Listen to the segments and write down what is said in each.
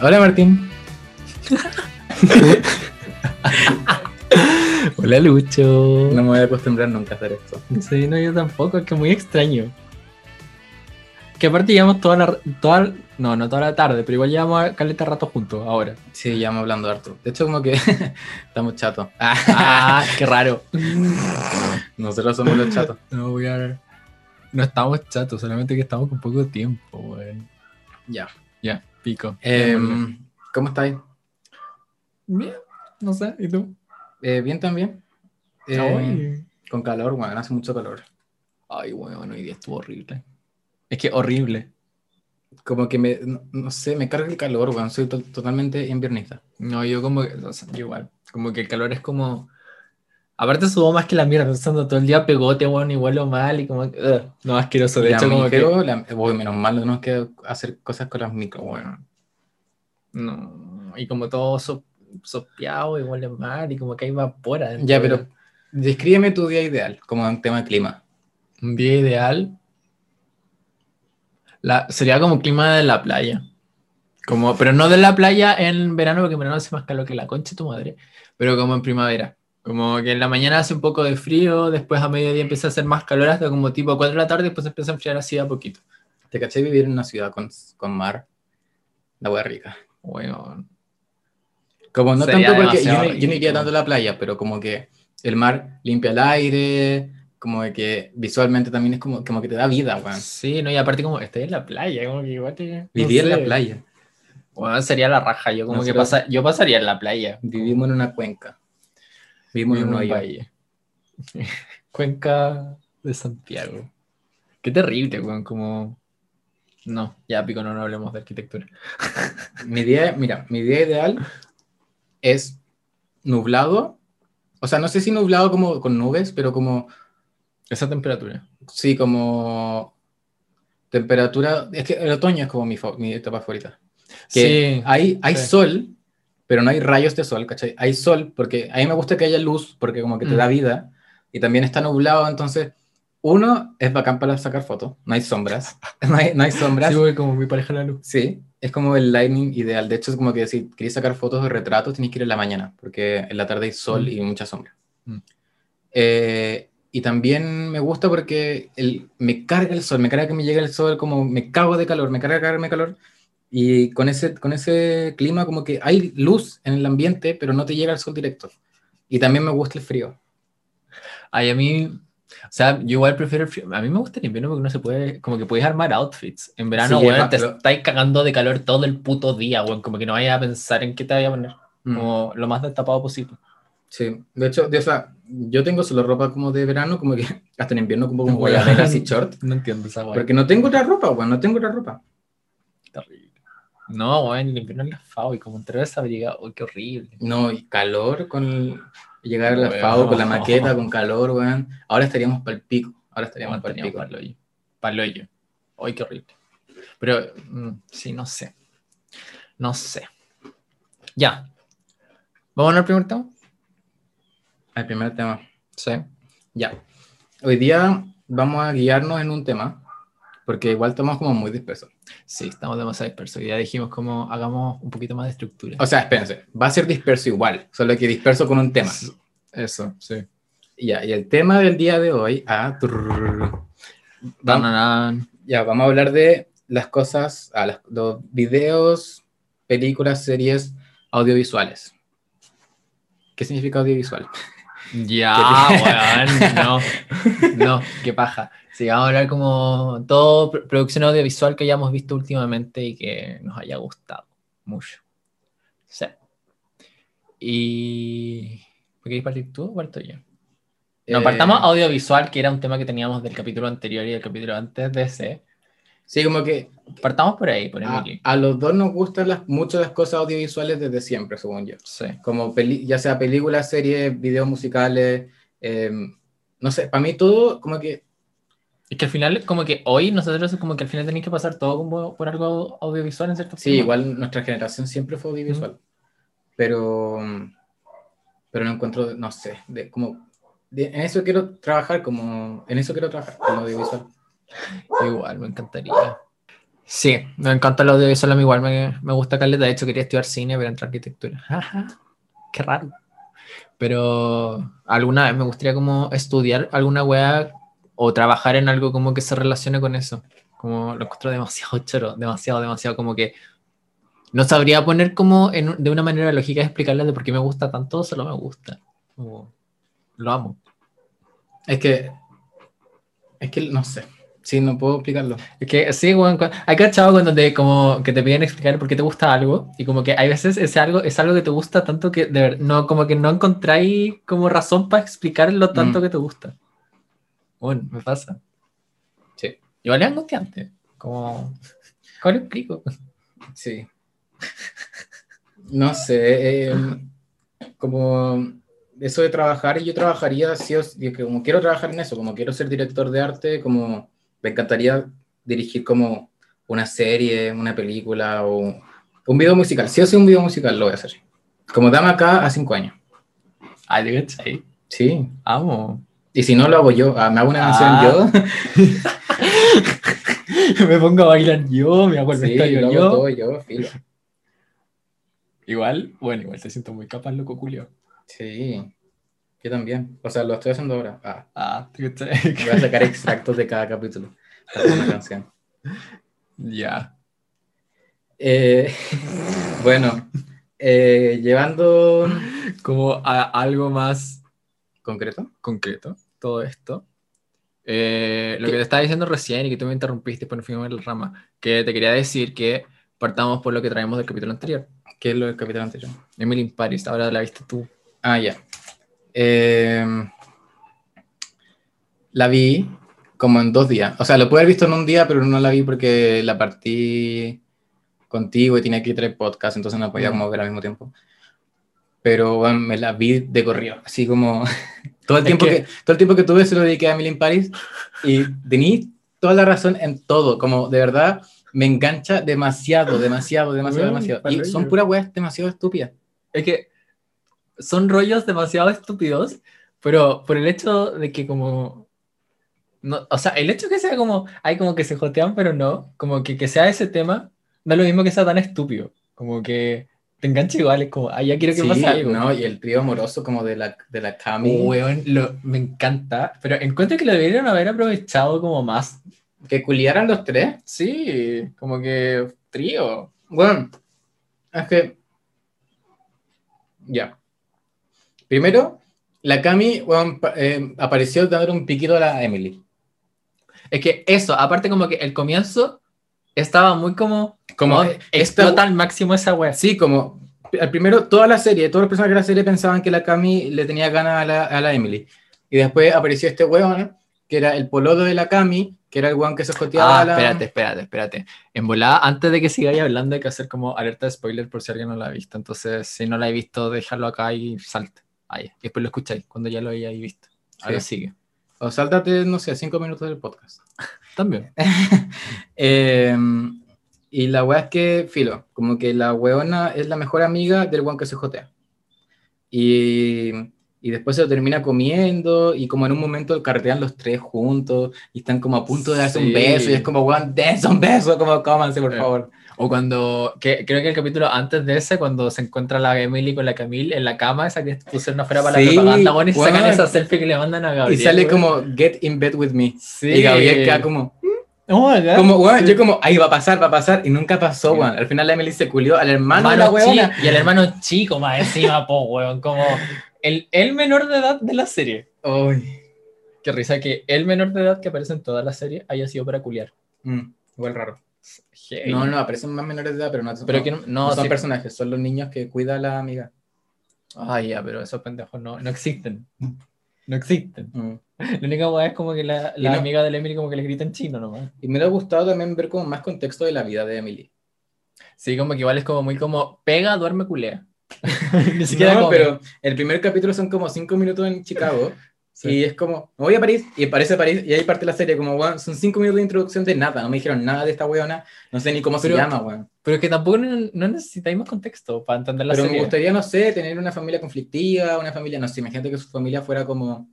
Hola Martín. Hola Lucho. No me voy a acostumbrar nunca a hacer esto. Sí, no, yo tampoco, es que muy extraño. Que aparte llevamos toda la, toda, no, no toda la tarde, pero igual llevamos a caleta rato juntos ahora. Sí, me hablando harto. De hecho, como que estamos chatos. Ah, qué raro. Nosotros somos los chatos. No voy a... No estamos chatos, solamente que estamos con poco tiempo. Ya. Ya, pico. Em, ¿Cómo estáis? Bien, no sé, ¿y tú? Eh, bien también. Eh, Ay. con calor, bueno, hace mucho calor. Ay, weón, hoy día estuvo horrible. Es que horrible. Como que me, no, no sé, me carga el calor, weón. Soy to- totalmente inviernista. No, yo como que, o sea, yo igual, como que el calor es como... Aparte subo más que la mierda, estando todo el día pegote, bueno, igual lo mal y como que, ugh, no, asqueroso. De La hecho, como que... la- menos mal, no tenemos que hacer cosas con las micro, weón. No, y como todo so- sopeado, igual es mal, y como que hay vapor adentro. Ya, pero descríbeme tu día ideal, como en tema de clima. Un día ideal la, sería como clima de la playa. Como, pero no de la playa en verano, porque en verano hace más calor que la concha de tu madre, pero como en primavera. Como que en la mañana hace un poco de frío, después a mediodía empieza a hacer más calor hasta como tipo 4 de la tarde, después empieza a enfriar así a poquito. ¿Te caché vivir en una ciudad con, con mar? La wea rica. Bueno, Como no Sería tanto porque yo, no- yo no iría tanto a la playa, pero como que el mar limpia el aire, como que visualmente también es como, como que te da vida, weón. sí, no, y aparte como estoy en la playa, como que igual te... no Vivir en sé. la playa. Bueno, sería la raja, yo como que pasa, yo pasaría en la playa. Vivimos en una cuenca. Vivimos en un hoyo. valle. Cuenca de Santiago. Qué terrible, weón, como... No, ya pico, no, no hablemos de arquitectura. Mi día, mira, mi día ideal es nublado. O sea, no sé si nublado como con nubes, pero como, Esa temperatura. sí, como temperatura. Es que el otoño es como mi, mi etapa favorita. Que Sí, hay, hay sí. sol, pero no hay rayos de sol, ¿cachai? Hay sol porque a mí me gusta que haya luz, porque como que te Mm. da vida, y también está nublado, entonces, uno, es bacán para sacar fotos, no hay sombras, no hay, no hay sombras, sí, sí, voy como mi pareja la luz. es como el lighting ideal, de hecho es como que si queréis sacar fotos de retratos, tenéis que ir en la mañana, porque en la tarde hay sol Mm. y mucha sombra. Mm. Eh, y también me gusta porque el, me carga el sol, me carga que me llegue el sol, como me cago de calor, me carga cagarme de calor. Y con ese, con ese clima como que hay luz en el ambiente, pero no te llega el sol directo. Y también me gusta el frío. Ay, a mí... O sea, yo igual prefiero el frío. A mí me gusta el invierno porque no se puede... Como que puedes armar outfits. En verano, Sí, weón, es te más- estáis cagando de calor todo el puto día, weón. Como que no vayas a pensar en qué te vaya a poner. Mm, Como lo más destapado posible. Sí, de hecho, de, o sea, yo tengo solo ropa como de verano, como que hasta en invierno como, como guayaberas y short. No entiendo esa weón. Porque no tengo otra ropa, weón, no tengo otra ropa. No, weón, el invierno en la FAO y como entrar a esa briga, oh, qué horrible. No, y calor con el- llegar a la. FAO con la maqueta, con calor, weón. Ahora estaríamos para el pico. Ahora estaríamos para el pico. paloyo. Paloyo. Ay, qué horrible. Pero, mm, sí, no sé. No sé. Ya. ¿Vamos al primer tema? El primer tema. Sí. Ya. Hoy día vamos a guiarnos en un tema, porque igual estamos como muy dispersos. Sí, estamos demasiado dispersos. Ya dijimos como hagamos un poquito más de estructura. O sea, espérense, va a ser disperso igual, solo que disperso con un tema. Eso, sí. Ya, y el tema del día de hoy, ah, trrr, vamos, ya, vamos a hablar de las cosas, ah, las- los videos, películas, series audiovisuales. ¿Qué significa audiovisual? Ya, weón. No, no, qué paja. Sí, vamos a hablar como todo pr- producción audiovisual que hayamos visto últimamente y que nos haya gustado mucho. Sí. Y. ¿Quieres partir tú o parto yo? No, Eh, partamos audiovisual, que era un tema que teníamos del capítulo anterior y del capítulo antes de ese. Sí, como que Partamos por ahí, por a, a los dos nos gustan las, mucho las cosas audiovisuales desde siempre, según yo. Sí. como peli- ya sea películas, series, videos musicales, eh, no sé, para mí todo como que, Es que al final, como que hoy nosotros, como que al final tenéis que pasar todo como por algo audiovisual en cierto sí, forma. igual nuestra generación siempre fue audiovisual, pero, pero no encuentro, no sé, de, como, de- en eso quiero trabajar, como, en eso quiero trabajar, como audiovisual. Igual, me encantaría. Sí, me encanta lo audiovisual, a igual me, me gusta caleta. De hecho, quería estudiar cine, pero entrar arquitectura. Qué raro. Pero alguna vez me gustaría como estudiar alguna weá o trabajar en algo como que se relacione con eso. Como lo encuentro demasiado choro, demasiado, demasiado como que no sabría poner como en- de una manera lógica explicarles de por qué me gusta tanto, solo me gusta. Lo amo. Es que. Es que no sé. Sí, no puedo explicarlo. Es que sí, weón, hay cachado cuando te, como que te piden explicar por qué te gusta algo y como que hay veces ese algo es algo que te gusta tanto que de ver- no, como que no encontráis como razón para explicar lo tanto Mm. que te gusta. Bueno, me pasa. Sí. Igual es angustiante. Como, ¿cómo lo explico? Sí. No sé. eh, como. Eso de trabajar, yo trabajaría, sí como quiero trabajar en eso, como quiero ser director de arte, como me encantaría dirigir como una serie, una película o un video musical. O sí un video musical lo voy a hacer. Como dame acá a cinco años. De cachai. Sí. Amo. Y si no lo hago yo, ah, me hago una canción Ah. yo. me pongo a bailar yo, me hago el Sí, lo hago yo. todo yo, filo. Igual, bueno, igual te siento muy capaz, loco, Julio. Sí. Yo también. O sea, lo estoy haciendo ahora. Ah, Ah, te voy a sacar extractos de cada capítulo. para una canción. Ya. Eh, bueno, eh, llevando Como a algo más concreto. concreto, todo esto. Eh, lo que te estaba diciendo recién y que tú me interrumpiste, nos fuimos en la rama, que te quería decir que partamos por lo que traemos del capítulo anterior. ¿Qué es lo del capítulo anterior? Emily in Paris, ahora la viste tú. Ah, ya. Eh, la vi como en dos días. O sea, lo pude haber visto en un día, pero no la vi porque la partí contigo y tenía que traer podcast, entonces no podía Mm. como ver al mismo tiempo. Pero bueno, me la vi de corrido, así como todo el tiempo que- que... todo el tiempo que tuve se lo dediqué a Emily in Paris y tení toda la razón en todo, como de verdad me engancha demasiado, demasiado, demasiado, demasiado. Y son puras weas demasiado estúpidas. Es que son rollos demasiado estúpidos, pero por el hecho de que como... No, o sea, el hecho que sea como, hay como que se jotean, pero no, como que, que sea ese tema, no es lo mismo que sea tan estúpido, como que te engancha igual, es como, ah, ya quiero que Sí, pase algo. ¿no? Y el trío amoroso como de la, de la Cami, weón, lo- me encanta, pero encuentro que lo deberían haber aprovechado como más. que culiaran los tres. Sí, como que trío. Bueno, es que... Ya. Primero, la Cami pa- eh, apareció dándole un piquito a la Emily. Es que eso, aparte como que el comienzo estaba muy como, Como esta- explota al máximo esa wea. Sí, como al primero, toda la serie, todos los personajes de la serie pensaban que la Cami le tenía ganas a la, a la Emily. Y después apareció este weón, que era el polodo de la Cami, que era el weón que se escoteaba Ah, a la... espérate, espérate, espérate. En volada, antes de que sigáis hablando, hay que hacer como alerta de spoiler por si alguien no la ha visto. Entonces, si no la he visto, déjalo acá y salte. Ahí. Y después lo escucháis cuando ya lo hayáis visto. Ahora Sí. sigue. O sáltate, no sé, cinco minutos del podcast. También. Eh, y la weá es que, filo, como que la weona es la mejor amiga del weón que se jotea. Y, y después se lo termina comiendo y como en un momento carretean los tres juntos y están como a punto de darse Sí. un beso y es como, weón, dense un beso, como cómanse, por Eh. favor. O cuando, que, creo que el capítulo antes de ese, cuando se encuentra la Emily con la Camille en la cama, esa que pusieron afuera para Sí, la propaganda, bueno, y sacan esa selfie que le mandan a Y Gabriel. sale weón. como, get in bed with me. Sí. Y Gabriel queda como, Oh my God. como weón, Sí. yo como, ahí va a pasar, va a pasar, y nunca pasó, Sí. weón. Al final la Emily se culió al hermano de la Hermano weona. chi- y el hermano chico más encima, po, weón, como el, el menor de edad de la serie. Uy. Qué risa que el menor de edad que aparece en toda la serie haya sido para culiar. Mm, igual raro. Hey. No, no, aparecen más menores de edad, pero no, Pero no, que no, no no, son sí. personajes, son los niños que cuida a la amiga. Ay, ya, pero esos pendejos no, no existen. No existen. Mm. La única weá es como que la, la amiga de Emily como que le grita en chino nomás. Y me hubiera gustado también ver como más contexto de la vida de Emily. Sí, como que igual es como muy como pega, duerme, culea. Ni siquiera no, pero el primer capítulo son como cinco minutos en Chicago. Sí. Y es como, me voy a París, y aparece París, y ahí parte la serie, como, weón, son cinco minutos de introducción de nada, no me dijeron nada de esta weona, no sé ni cómo Pero- se llama, weón. Pero es que tampoco no, no necesitáis más contexto para entender la Pero me serie. gustaría, no sé, tener una familia conflictiva, una familia, no sé, imagínate que su familia fuera como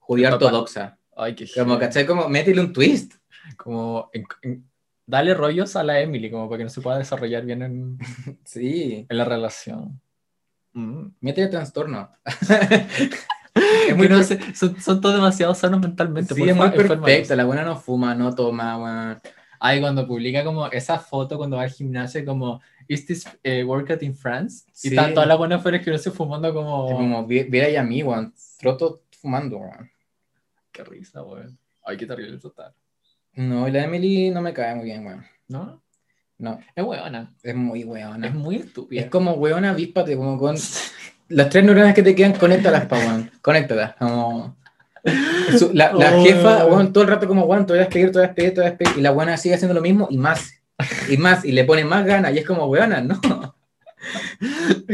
judía ortodoxa. Ay, qué Como, heavy. ¿cachai? Como, métele un twist. Como en- en- dale rollos a la Emily, como para que no se pueda desarrollar bien en, Sí. en la relación. Mm. Métele trastorno. Es muy no sé, son, son todos demasiado sanos mentalmente. Sí, por es muy perfecta. La buena no fuma, no toma. Ay, cuando publica como esa foto cuando va al gimnasio, como, ¿Is this eh, workout in France? Sí. Y están todas las buenas flores que no se fumando Es como... como, vi- viera ya a mí, weón. Troto fumando, weón. Qué risa, weón. Ay, qué terrible total. No, y la Emily no me cae muy bien, weón. ¿No? No, Es weona. es muy weona. Es muy estúpida. Es como, weón, avíspate, como con... Las tres neuronas que te quedan, conéctalas, pa, weón. Conéctalas, como... La, la Oh. jefa, weón, todo el rato como, weón, te voy a despedir, te voy a despedir, te voy a despedir. Y la buena sigue haciendo lo mismo y más. Y más, y le pone más ganas. Y es como, weona, no.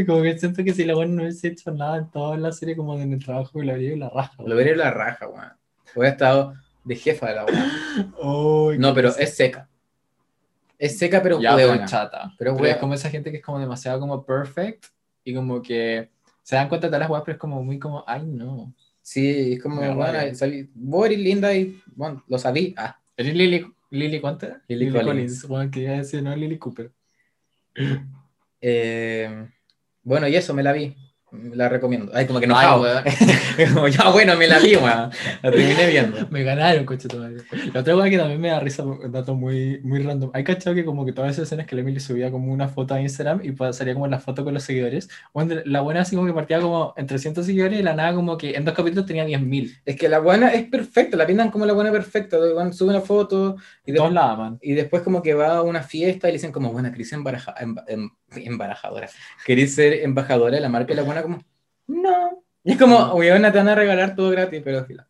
Como que siento que si la buena no hubiese hecho nada en toda la serie, como en el trabajo la haría la raja. Lo veré la raja, weón. Hubiera estado de jefa de la weón. No, pero es seca. Es seca, pero ya, weona. chata. Pero Pero, es como esa gente que es como demasiado como perfect y como que se dan cuenta de todas las weas, pero es como muy como, ay no. Sí, es como, sabí- vos eres linda y, bueno, lo sabí. Ah, ¿Eres Lily, Lily cuánto era? Lily Collins. Bueno, que iba a decir, no, Lily Cooper. Eh, bueno, y eso me la vi. La recomiendo. Ay, como que no. Weón. como, ya, bueno, me la vi, weón. La terminé viendo. Me ganaron, coche madre. La otra cosa que también me da risa, un dato muy, muy random. Hay cachado que como que todas esas escenas que la Emily subía como una foto a Instagram y salía como la foto con los seguidores. Bueno, la buena así como que partía como en 300 seguidores y la nada como que en dos capítulos tenía 10.000. Es que la buena es perfecta, la pintan como la buena perfecta. Sube una foto y, de- Todos la aman. y después como que va a una fiesta y le dicen como, buena, ser embaraja- em- em- embarajadora. ¿Querés ser embajadora de la marca? Y la buena como, no. Y es como, weón, te van a regalar todo gratis, pero fila.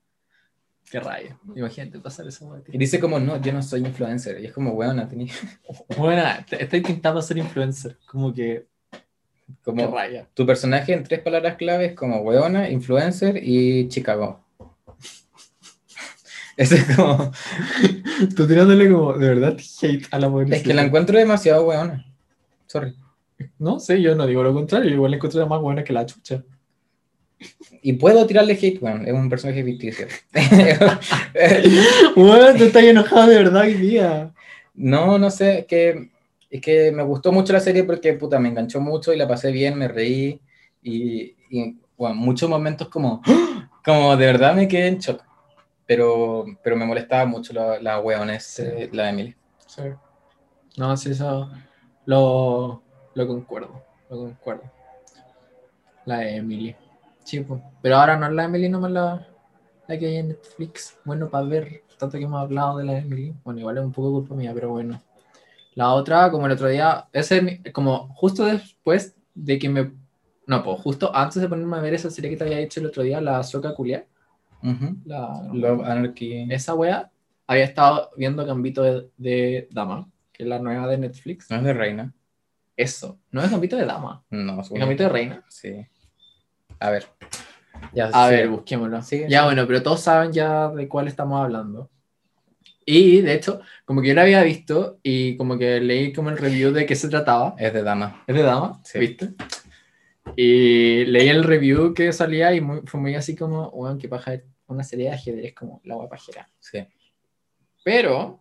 Qué raya. Imagínate pasar tío. Y dice como, no, yo no soy influencer. Y es como, weón, tenía Bueno, te- estoy intentando ser influencer. Como que. Qué como raya. tu personaje en tres palabras claves como weona, influencer y Chicago. Ese es como, Tú tirándole como de verdad hate a la mujer. es que la encuentro demasiado weona. Sorry. No sé, yo no digo lo contrario. Igual la encuentro más buena que la chucha. Y puedo tirarle hate, weón, es un personaje ficticio. Bueno, tú estás enojado de verdad hoy día. no, no sé, es que, es que me gustó mucho la serie porque, puta, me enganchó mucho y la pasé bien, me reí y, y bueno, muchos momentos como, como de verdad me quedé en shock. Pero, pero me molestaba mucho la, la weones, eh, la Emily. Sí. No, sí, eso lo, lo concuerdo. Lo concuerdo. La Emily. Sí, pues. Pero ahora no es la Emily, nomás la, la que hay en Netflix. Bueno, para ver, tanto que hemos hablado de la Emily. Bueno, igual es un poco culpa mía, pero bueno. La otra, como el otro día, ese, como justo después de que me. No, pues justo antes de ponerme a ver esa serie que te había dicho el otro día, la Soca Culia. La, Love Anarchy. esa wea había estado viendo Gambito de, de Dama, que es la nueva de Netflix. ¿No es de reina? Eso, no es Gambito de Dama, No, es Gambito de Reina. Sí. A ver. Ya, A sí. ver, busquémoslo. Sigue, ya, bueno, pero todos saben ya de cuál estamos hablando. Y de hecho, como que yo la había visto y como que leí como el review de qué se trataba. Es de dama. ¿Es de Dama? Sí. ¿Viste? Y leí el review que salía y muy- fue muy así como, bueno, qué paja, una serie de ajedrez como la guapajera. Sí. Pero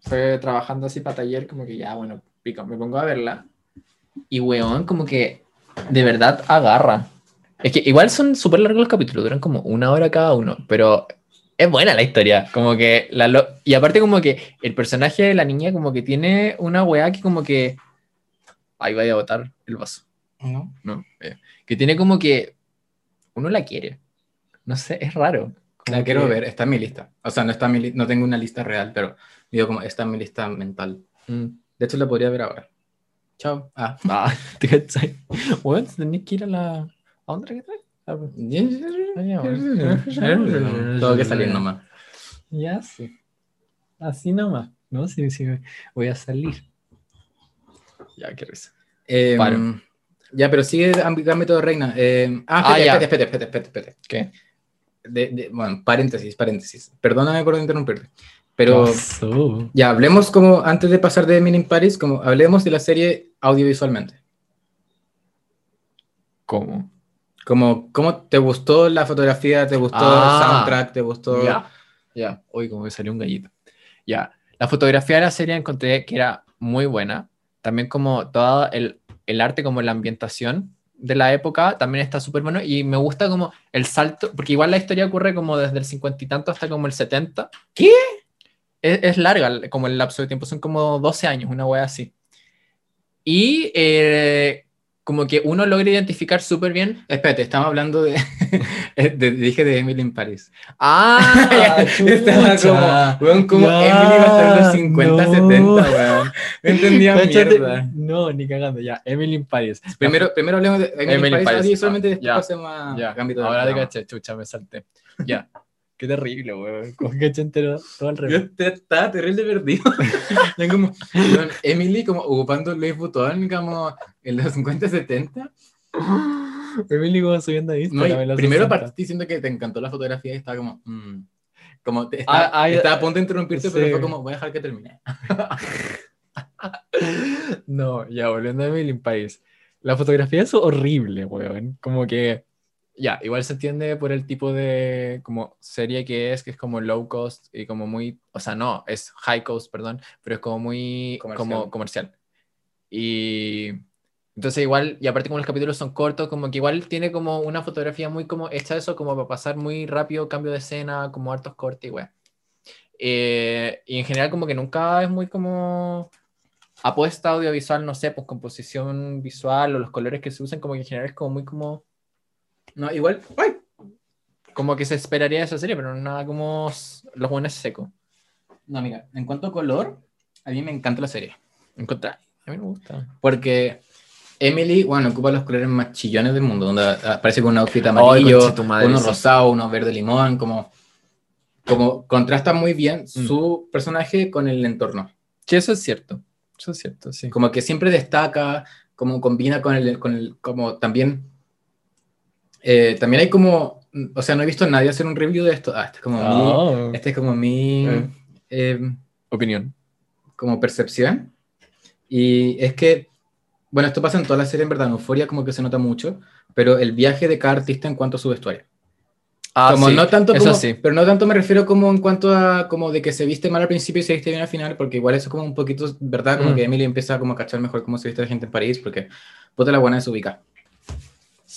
fue trabajando así para taller, como que ya, bueno, pico, me pongo a verla. Y weón, como que de verdad agarra. Es que igual son súper largos los capítulos, duran como una hora cada uno, pero es buena la historia. Como que la lo- y aparte, como que el personaje de la niña, como que tiene una weá que, como que. Ahí vaya a botar el vaso, ¿No? ¿no? Eh, que tiene como que. Uno la quiere. No sé, es raro. Como La quiero que- ver, está en mi lista. O sea, no, está en mi li- no tengo una lista real, pero digo como está en mi lista mental. Mm. De hecho, la podría ver ahora. Chao. Ah. Ah, te cachai. Bueno, tenés que ir a la. ¿A dónde que traes? Ah, pues. Tengo que salir nomás. Ya, sí. Así nomás. No, sí, sí. Voy a salir. Ya, qué risa. Eh, Paro. ya, pero sigue Ámbito de Reina. Eh, ah, Ah, espérate, espérate, espérate, espérate, espérate, espérate. ¿Qué? De- de- bueno, paréntesis, paréntesis. Perdóname por interrumpirte. Pero Pasó. ya, hablemos como, antes de pasar de Emily in Paris, como hablemos de la serie audiovisualmente. ¿Cómo? Como, ¿cómo te gustó la fotografía? ¿Te gustó Ah, el soundtrack? ¿Te gustó? Ya, ya. Hoy como que salió un gallito. Ya. La fotografía de la serie encontré que era muy buena. También como todo el, el arte, como la ambientación de la época, también está súper bueno. Y me gusta como el salto, porque igual la historia ocurre como desde el cincuenta y tanto hasta como el 70. ¿Qué? Es, es larga como el lapso de tiempo, son como 12 años, una wea así. Y eh, como que uno logra identificar súper bien. Espérate, estamos hablando de, de- Dije de Emily en París. Ah, Estaba como, weón, como Emily va a estar en los 50, no. 70, weón. No entendía Cáchate- mierda. No, ni cagando, ya. Emily in Paris. Primero, primero hablemos de Emily, Emily en París, solamente después ya, pasemos a Ya, Gambito de ahora Dama. caché, chucha, me salté. Ya. Qué terrible, weón. Como que entero todo al Yo revés. te- estaba terrible perdido. Ya como, Emily como ocupando Louis Vuitton como en los 50, 70. Emily como subiendo a No, en primero 60. partiste diciendo que te encantó la fotografía y estaba como, mm, como te- estaba, Ah, ah, estaba a punto de interrumpirte, pero sí. fue como, voy a dejar que termine. No, ya volviendo a Emily in Paris. La fotografía es horrible, weón. Como que, ya, igual se entiende por el tipo de como serie que es, que es como low cost y como muy, o sea, no, es high cost, perdón, pero es como muy Comercial. como comercial. Y entonces igual, y aparte como los capítulos son cortos, como que igual tiene como una fotografía muy como hecha eso, como para pasar muy rápido, cambio de escena, como hartos cortes y weón. Eh, y en general como que nunca es muy como apuesta audiovisual, no sé, pues composición visual o los colores que se usan, como que en general es como muy como, No, igual, ¡ay! como que se esperaría esa serie, pero nada como los buenos secos. No, mira, en cuanto a color, a mí me encanta la serie. ¿Encontrar? A mí me gusta. Porque Emily, bueno, ocupa los colores más chillones del mundo, donde aparece con un outfit amarillo, uno rosado, uno verde limón, como, como contrasta muy bien su personaje con el entorno. Sí, eso es cierto. Eso es cierto, sí. Como que siempre destaca, como combina con el, con el como también, eh, también hay como, o sea, no he visto a nadie hacer un review de esto. Ah, este es como Ah, mi, este es como mi, Eh. eh, Opinión. como percepción. Y es que, bueno, esto pasa en toda la serie, en verdad, en Euforia como que se nota mucho, pero el viaje de cada artista en cuanto a su vestuario. Ah, como sí, no tanto eso como, sí. pero no tanto me refiero como en cuanto a como de que se viste mal al principio y se viste bien al final, porque igual eso es como un poquito, ¿verdad? Como Mm. que Emily empieza como a cachar mejor cómo se viste la gente en París, porque puta la buena es ubicada.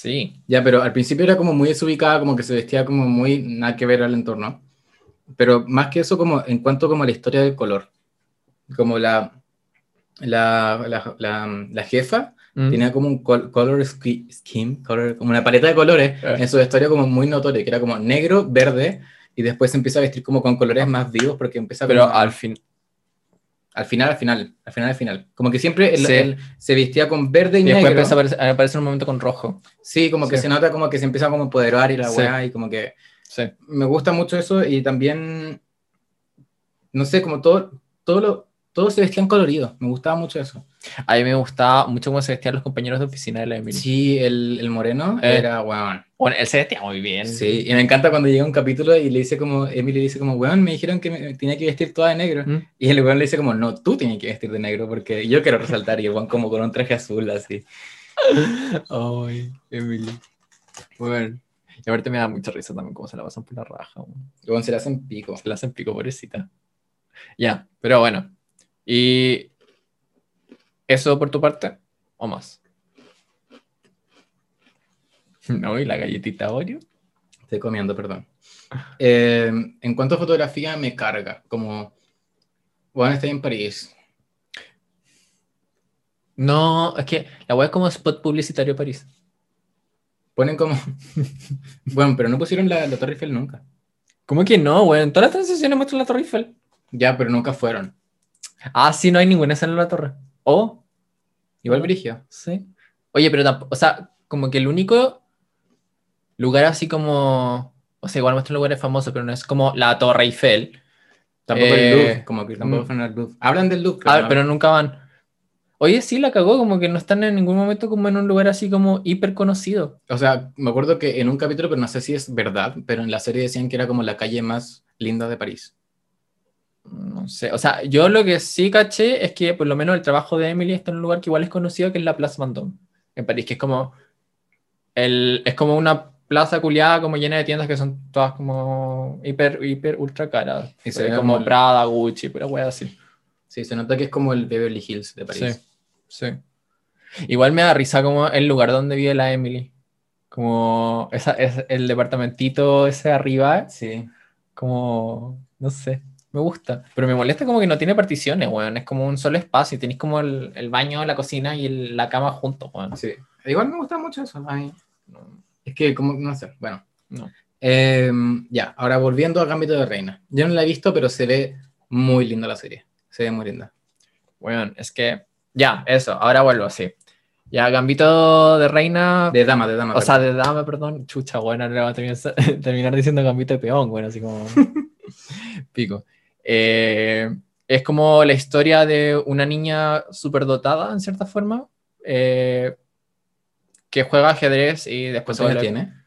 Sí. Ya, pero al principio era como muy desubicada, como que se vestía como muy nada que ver al entorno. Pero más que eso, como en cuanto como a la historia del color. Como la, la, la, la, la jefa Mm. tenía como un col- color scheme, color, como una paleta de colores Eh. en su vestuario como muy notoria, que era como negro, verde, y después se empieza a vestir como con colores más vivos porque empieza Pero como- al fin. Al final, al final, al final, al final. Como que siempre él- Sí. él se vestía con verde y, Y negro. empieza a aparecer, a aparecer un momento con rojo. Sí, como que se nota como que se empieza como a empoderar y la Sí. weá, y como que me gusta mucho eso y también, no sé, como todo, todo lo, todos se vestían coloridos, me gustaba mucho eso. A mí me gustaba mucho cómo se vestían los compañeros de oficina de la Emily. Sí, el, el moreno Eh. era weón. Bueno, él se vestía muy bien. Sí, y me encanta cuando llega un capítulo y le dice como, Emily le dice como, weón, me dijeron que me tenía que vestir toda de negro. ¿Mm? Y el weón le dice como, no, tú tienes que vestir de negro porque yo quiero resaltar. Y el weón como con un traje azul así. Ay, Emily. Bueno. Y aparte me da mucha risa también cómo se la pasan por la raja. weón. Se le hacen pico. Se la hacen pico, pobrecita. Ya, pero bueno. ¿Y eso por tu parte? ¿O más? No, y la galletita Oreo. Estoy comiendo, perdón. Eh, en cuanto a fotografía, me carga. Como, bueno, estoy en París. No, es que la web es como spot publicitario París. Ponen como, bueno, pero no pusieron la, la Torre Eiffel nunca. ¿Cómo que no, güey? En todas las transiciones muestran la Torre Eiffel. Ya, pero nunca fueron. Ah, sí, no hay ninguna escena en la torre. ¿O? Igual. Brigio. Sí. Oye, pero tampoco, o sea, como que el único lugar así como, o sea, igual muestran lugares famosos, pero no es como la Torre Eiffel. Tampoco Eh, el Louvre, como que tampoco mm. fueron al Louvre. Hablan del Louvre. Ah, ¿no? pero nunca van. Oye, sí, la cagó, como que no están en ningún momento como en un lugar así como hiper conocido. O sea, me acuerdo que en un capítulo, pero no sé si es verdad, pero en la serie decían que era como la calle más linda de París. No sé, o sea, yo lo que sí caché es que por lo menos el trabajo de Emily está en un lugar que igual es conocido, que es la Place Vendôme, en París, que es como, el, es como una plaza culiada como llena de tiendas que son todas como hiper, hiper, ultra caras. Y se ve como el- Prada, Gucci, pero wea así. Sí, se nota que es como el Beverly Hills de París. Sí, sí. Igual me da risa como el lugar donde vive la Emily. Como esa, es el departamentito ese arriba, Sí. como, no sé, me gusta. Pero me molesta como que no tiene particiones, weón. Es como un solo espacio. Tenéis como el, el baño, la cocina y el- la cama juntos, weón. Sí. Igual me gusta mucho eso. a mí. Es que, como, no sé, bueno. No. Eh, ya, ahora volviendo a Gambito de Reina. Yo no la he visto, pero se ve muy linda la serie. Se ve muy linda. Weón, es que, ya, eso, ahora vuelvo así. Ya, Gambito de Reina, De dama, de dama. o sea, de dama, perdón, chucha, bueno, va a terminar, terminar diciendo Gambito de peón, bueno, así como pico. Eh, es como la historia de una niña superdotada, en cierta forma, eh, que juega ajedrez y después se ¿Cuántos años vuelve- tiene?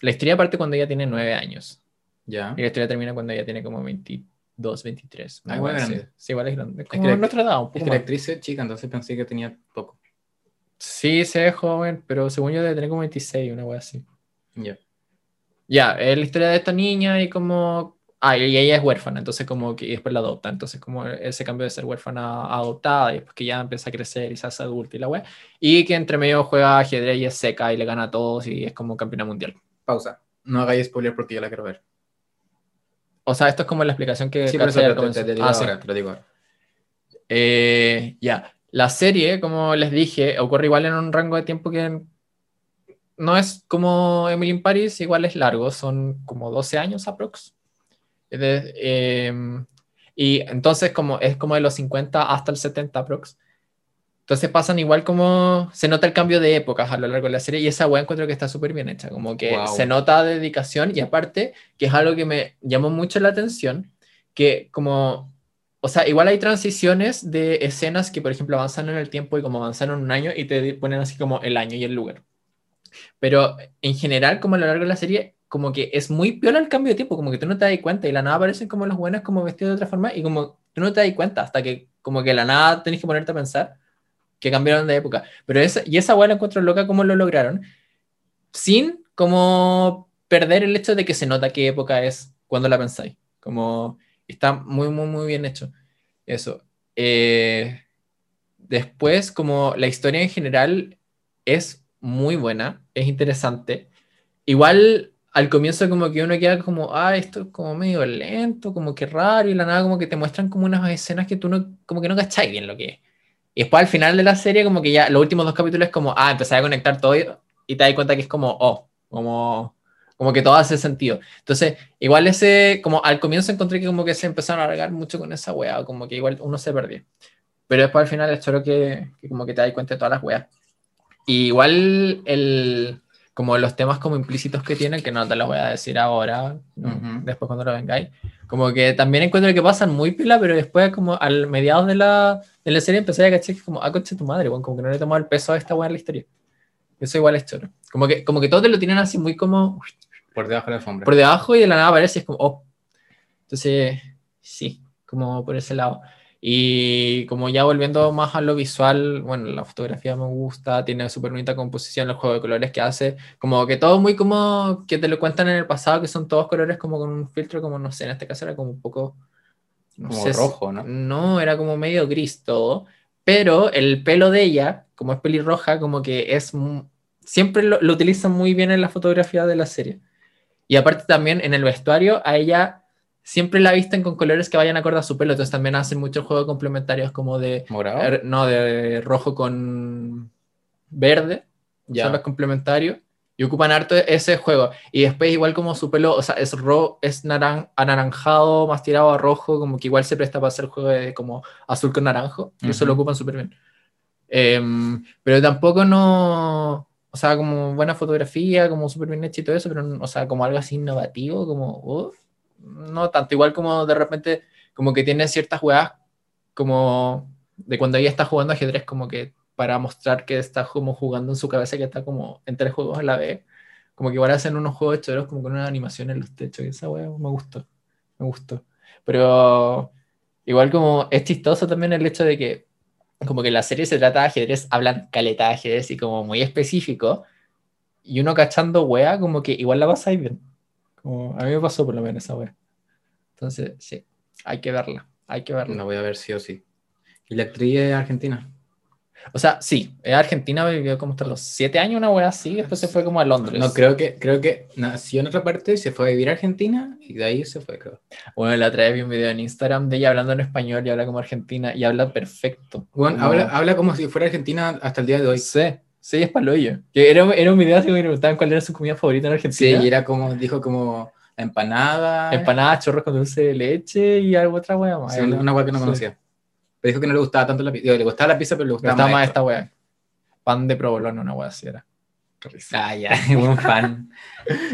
La historia parte cuando ella tiene nueve años. Ya. Y la historia termina cuando ella tiene como 22, 23. una Ah, igual es grande. Sí, igual es grande. Es que como la- nuestra edad, un poco Es que la actriz es chica, entonces pensé que tenía poco. Sí, se ve joven, pero según yo debe tener como 26, una wea así. Ya. Ya, es la historia de esta niña y como... Ah, y ella es huérfana, entonces como que y después la adopta, entonces como ese cambio de ser huérfana a adoptada y después que ya empieza a crecer y se hace adulta y la wea. Y que entre medio juega ajedrez y es seca y le gana a todos y es como campeona mundial. Pausa. No hagáis spoiler porque yo la quiero ver. O sea, esto es como la explicación que... Sí, por eso te, te- comienzo. te digo Ah, sí. ahora, te lo digo ahora. Eh, ya, la serie, como les dije, ocurre igual en un rango de tiempo que no es como Emily in Paris, igual es largo, son como 12 años aprox. De- eh, y entonces como es como de los 50 hasta el 70 aprox. Entonces pasan igual como se nota el cambio de épocas a lo largo de la serie y esa weá encuentro que está súper bien hecha, como que Wow. se nota dedicación y aparte que es algo que me llamó mucho la atención, que como o sea, igual hay transiciones de escenas que, por ejemplo, avanzan en el tiempo y como avanzaron un año y te ponen así como el año y el lugar. Pero en general, como a lo largo de la serie, como que es muy piola el cambio de tiempo, como que tú no te das cuenta y la nada aparecen como los buenos como vestidos de otra forma y como tú no te das cuenta hasta que como que la nada tenés que ponerte a pensar que cambiaron de época. Pero esa, y esa weá la encuentro loca cómo lo lograron, sin como perder el hecho de que se nota qué época es cuando la pensáis. Como está muy, muy, muy bien hecho. Eso. Eh, después, como la historia en general es muy buena, es interesante. Igual al comienzo como que uno queda como, ah, esto es como medio lento, como que raro, y la nada como que te muestran como unas escenas que tú no, como que no cacháis bien lo que es. Y después al final de la serie como que ya los últimos dos capítulos es como, ah, empecé a conectar todo y, te das cuenta que es como, oh, como, como que todo hace sentido. Entonces, igual ese, como al comienzo encontré que como que se empezaron a alargar mucho con esa wea, como que igual uno se perdió. Pero después al final es solo que, que como que te das cuenta de todas las weas. Y igual el, como los temas como implícitos que tienen, que no te los voy a decir ahora, ¿no? Ujú. después cuando lo vengáis, como que también encuentro que pasan muy pila, pero después como al mediados de la, de la serie empecé a cachar que como, ah, coche tu madre, bueno, como que no le he tomado el peso a esta wea en la historia. Eso igual es choro. Como que, como que todos te lo tienen así muy como Por debajo de la alfombra. por debajo y de la nada aparece y es como, oh. Entonces, sí, como por ese lado. Y como ya volviendo más a lo visual, bueno, la fotografía me gusta, tiene súper bonita composición, el juego de colores que hace, como que todo muy como que te lo cuentan en el pasado, que son todos colores como con un filtro, como no sé, en este caso era como un poco... No Como sé rojo, ¿no? No, era como medio gris todo, pero el pelo de ella, como es pelirroja, como que es... Siempre lo, lo utilizan muy bien en la fotografía de la serie. Y aparte también en el vestuario, a ella siempre la visten con colores que vayan acorde a su pelo, entonces también hacen muchos juegos complementarios como de... ¿Morado? er- No, de rojo con verde, Ya. son los complementarios, y ocupan harto ese juego. Y después igual como su pelo, o sea, es, ro es naran anaranjado, más tirado a rojo, como que igual se presta para hacer juego de como azul con naranjo, y eso Ujú. lo ocupan súper bien. Em, pero tampoco no... O sea, como buena fotografía, como súper bien hecho y todo eso, pero, o sea, como algo así innovativo, como, uh, no tanto. Igual como de repente, como que tiene ciertas jugadas, como de cuando ella está jugando ajedrez, como que para mostrar que está como jugando en su cabeza, que está como en tres juegos a la vez, como que igual hacen unos juegos choros como con una animación en los techos, y esa wea me gustó, me gustó. Pero igual como es chistoso también el hecho de que como que la serie se trata de ajedrez, hablan caleta de ajedrez y como muy específico, y uno cachando wea, como que igual la pasáis bien. Como a mí me pasó por lo menos esa wea. Entonces, sí, hay que verla, hay que verla. La voy a ver sí o sí. ¿Y la actriz es argentina? O sea, sí, es argentina, vivió como hasta los siete años, una wea así, después se fue como a Londres. No, creo que, creo que nació en otra parte, se fue a vivir a Argentina y de ahí se fue, creo. Bueno, la otra vez vi un video en Instagram de ella hablando en español y habla como argentina y habla perfecto. Bueno, Como- habla, habla como si fuera argentina hasta el día de hoy. Sí, sí, es paloyo. Que era, era un video así que me preguntaban cuál era su comida favorita en Sí, Argentina. y era como, dijo como la empanada. Empanadas, chorros con dulce de leche y algo otra wea más. Sí, una, una hueá que no Sí. conocía. Pero dijo que no le gustaba tanto la pizza. Le gustaba la pizza, pero le gustaba gustaba más esto. esta wea. Pan de provolone, una wea así era. Ah, ya, buen fan.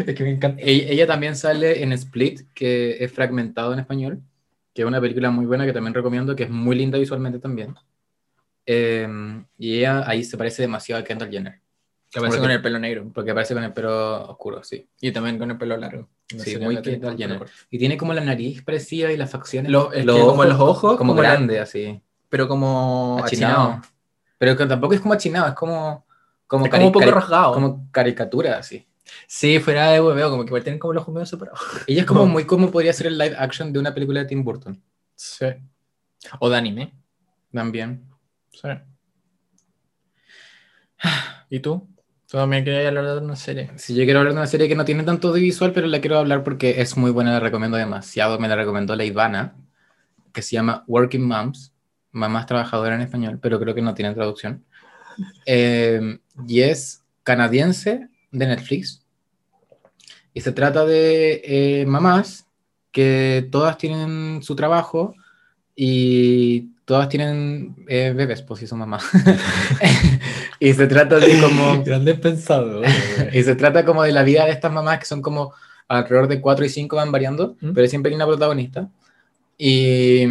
Es que me encanta. E- Ella también sale en Split, que es fragmentado en español, que es una película muy buena que también recomiendo, que es muy linda visualmente también. Eh, y ella ahí se parece demasiado a Kendall Jenner, Que aparece con el pelo negro. porque aparece con el pelo oscuro, sí. Y también con el pelo largo. Sí, muy Kendall Jenner. Y tiene como la nariz parecida y las facciones. Lo- es que como los ojos, como, como la- grande, así. Pero como Achinado. achinado. Pero que tampoco es como achinado, es como. Como, Es como un poco rasgado. como caricatura, así. Sí, fuera de hueveo, como que igual tienen como los ojos medio separados. Ella es como muy como podría ser el live action de una película de Tim Burton. Sí. O de anime. También. Sí. ¿Y tú? Tú también querías hablar de una serie. Si yo quiero hablar de una serie que no tiene tanto de visual, pero la quiero hablar porque es muy buena, la recomiendo demasiado. Me la recomendó la Ivana, que se llama Working Moms, mamás trabajadoras en español, pero creo que no tiene traducción. Eh, y es canadiense de Netflix. Y se trata de eh, mamás que todas tienen su trabajo y todas tienen eh, bebés, pues si son mamás. y se trata de como... Grande pensado. Y se trata como de la vida de estas mamás que son como alrededor de 4 y 5 van variando, ¿Mm? pero siempre hay una protagonista. Y,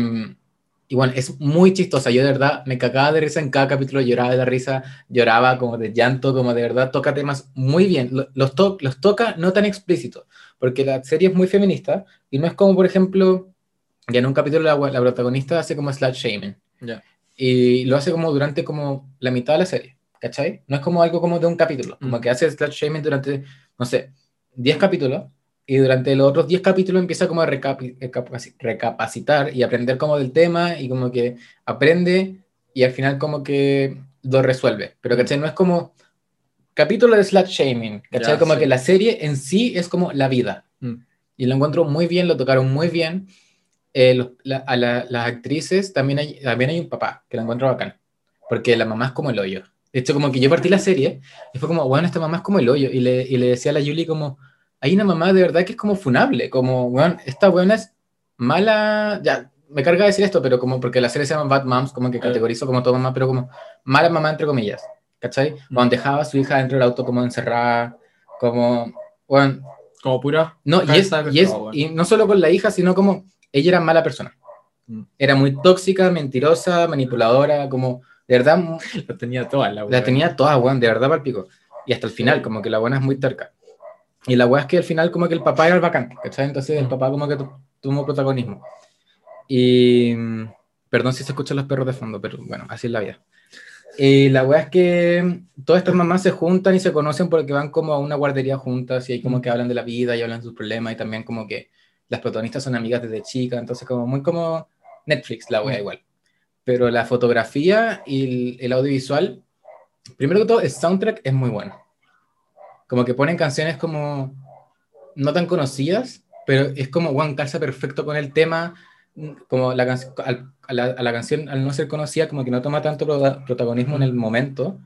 y bueno, es muy chistosa. Yo de verdad me cagaba de risa en cada capítulo, lloraba de la risa, lloraba como de llanto, como de verdad toca temas muy bien. Lo- Los, to- los toca no tan explícito, porque la serie es muy feminista y no es como, por ejemplo, ya en un capítulo la, la protagonista hace como slut shaming Ya. y lo hace como durante como la mitad de la serie, ¿cachai? No es como algo como de un capítulo, como Mm. que hace slut shaming durante, no sé, 10 capítulos y durante los otros 10 capítulos empieza como a recapaci- recapacitar y aprender como del tema y como que aprende y al final como que lo resuelve, pero ¿cachai? No es como capítulo de slut shaming, ¿cachai? Ya, como sí. que la serie en sí es como la vida Mm. y lo encuentro muy bien, lo tocaron muy bien. Eh, los- la- a la- las actrices también hay, también hay un papá que lo encuentro bacán, porque la mamá es como el hoyo. De hecho, como que yo partí la serie y fue como, bueno, esta mamá es como el hoyo. Y le, y le decía a la Julie como, hay una mamá de verdad que es como funable, como, bueno, esta buena es mala, ya, me carga decir esto, pero como porque la serie se llama Bad Moms, como que categorizo como toda mamá, pero como mala mamá entre comillas, ¿cachai? Cuando dejaba a su hija dentro del auto como encerrada, como, bueno, Como pura. no, y, es, y, es- y no solo con la hija, sino como ella era mala persona. Mm. Era muy tóxica, mentirosa, manipuladora, como de verdad La tenía toda la la tenía toda, weón, de verdad para pico. Y hasta el final, como que la buena es muy terca. Y la weá es que al final, como que el papá era el bacán, ¿cachai? Entonces el Mm. papá, como que tomó protagonismo. Y. mm, Perdón si se escuchan los perros de fondo, pero bueno, así es la vida. Y la weá es que todas estas mamás se juntan y se conocen porque van como a una guardería juntas y ahí como que hablan de la vida y hablan de sus problemas y también como que las protagonistas son amigas desde chica, entonces como muy como Netflix la weá Mm. igual. Pero la fotografía y el, el audiovisual, primero que todo, el soundtrack es muy bueno. Como que ponen canciones como no tan conocidas, pero es como, one calza perfecto con el tema, como la, al- a, la, a la canción al no ser conocida, como que no toma tanto prota- protagonismo en el momento,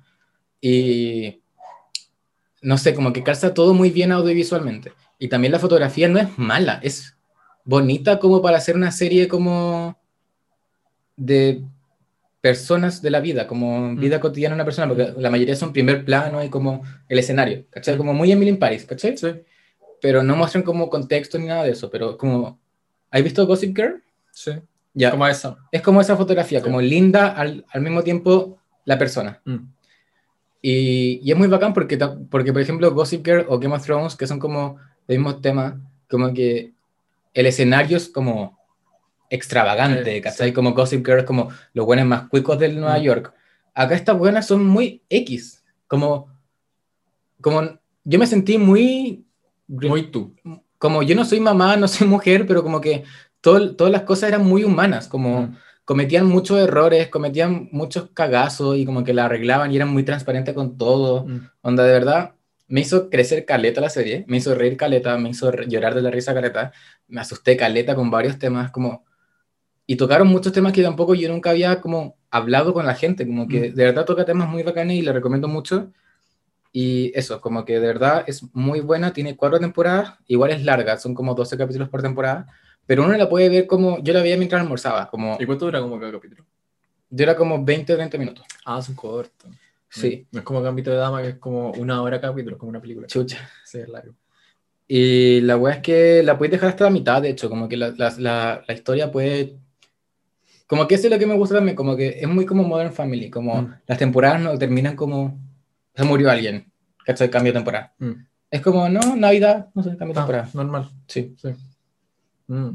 y no sé, como que calza todo muy bien audiovisualmente. Y también la fotografía no es mala, es bonita como para hacer una serie como de personas de la vida, como vida cotidiana de una persona, porque la mayoría son primer plano y como el escenario, ¿cachai? Mm. Como muy Emily in Paris, ¿cachai? Sí. Pero no muestran como contexto ni nada de eso, pero como... ¿Has visto Gossip Girl? Sí. Ya, Como esa. es como esa fotografía, Sí. como linda al, al mismo tiempo la persona. Mm. Y, y es muy bacán porque, porque, por ejemplo, Gossip Girl o Game of Thrones, que son como el mismo tema, como que el escenario es como extravagante, Sí, ¿cachai? sí. Como Gossip Girl como los buenos más cuicos del Nueva Mm. York. Acá estas buenas son muy X, como, como yo me sentí muy, Muy tú. como yo no soy mamá, no soy mujer, pero como que todo- todas las cosas eran muy humanas, como Mm. cometían muchos errores, cometían muchos cagazos y como que la arreglaban y eran muy transparentes con todo. Mm. Onda, de verdad, me hizo crecer caleta la serie, me hizo reír caleta, me hizo llorar de la risa caleta, me asusté caleta con varios temas, como... Y tocaron muchos temas que tampoco yo nunca había como hablado con la gente, como que Mm. de verdad toca temas muy bacanes y le recomiendo mucho. Y eso, como que de verdad es muy buena, tiene cuatro temporadas, igual es larga, son como 12 capítulos por temporada, pero uno la puede ver como, yo la veía mientras almorzaba, como, ¿Y cuánto dura como cada capítulo? dura como 20 o 30 minutos. Ah, son cortos. Sí, No es como Gambito de Dama, que es como una hora capítulo, es como una película. chucha. Sí, es largo. Y la weá es que la puedes dejar hasta la mitad, de hecho, como que la, la, la, la historia puede... Como que eso es lo que me gusta también, como que es muy como Modern Family, como Mm. las temporadas no terminan como... Se murió alguien, ¿cachai? Cambio de temporada. Mm. Es como, no, Navidad, no sé, cambio de Ah, temporada. normal. Sí. Sí. Mm.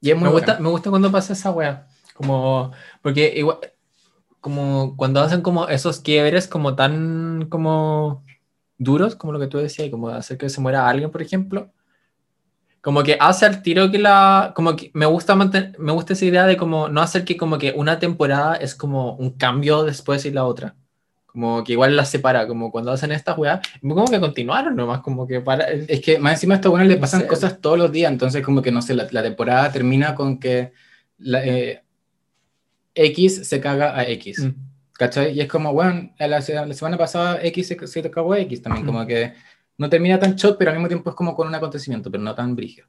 Y es muy Me gusta, me gusta cuando pasa esa wea. Como, porque igual, como cuando hacen como esos quiebres como tan como duros, como lo que tú decías, y como hacer que se muera alguien, por ejemplo. Como que hace al tiro que la, como que me gusta mantener, me gusta esa idea de como no hacer que como que una temporada es como un cambio después y la otra. Como que igual las separa, como cuando hacen estas weas, como que continuaron nomás, como que para... Es que más encima a esta buena le No pasan sé. cosas todos los días, entonces como que no sé, la, la temporada termina con que la, eh, X se caga a X. Mm. ¿Cachai? Y es como, bueno, la, la semana pasada X se, se cagó a X también, Mm. como que no termina tan shot, pero al mismo tiempo es como con un acontecimiento, pero no tan brígido.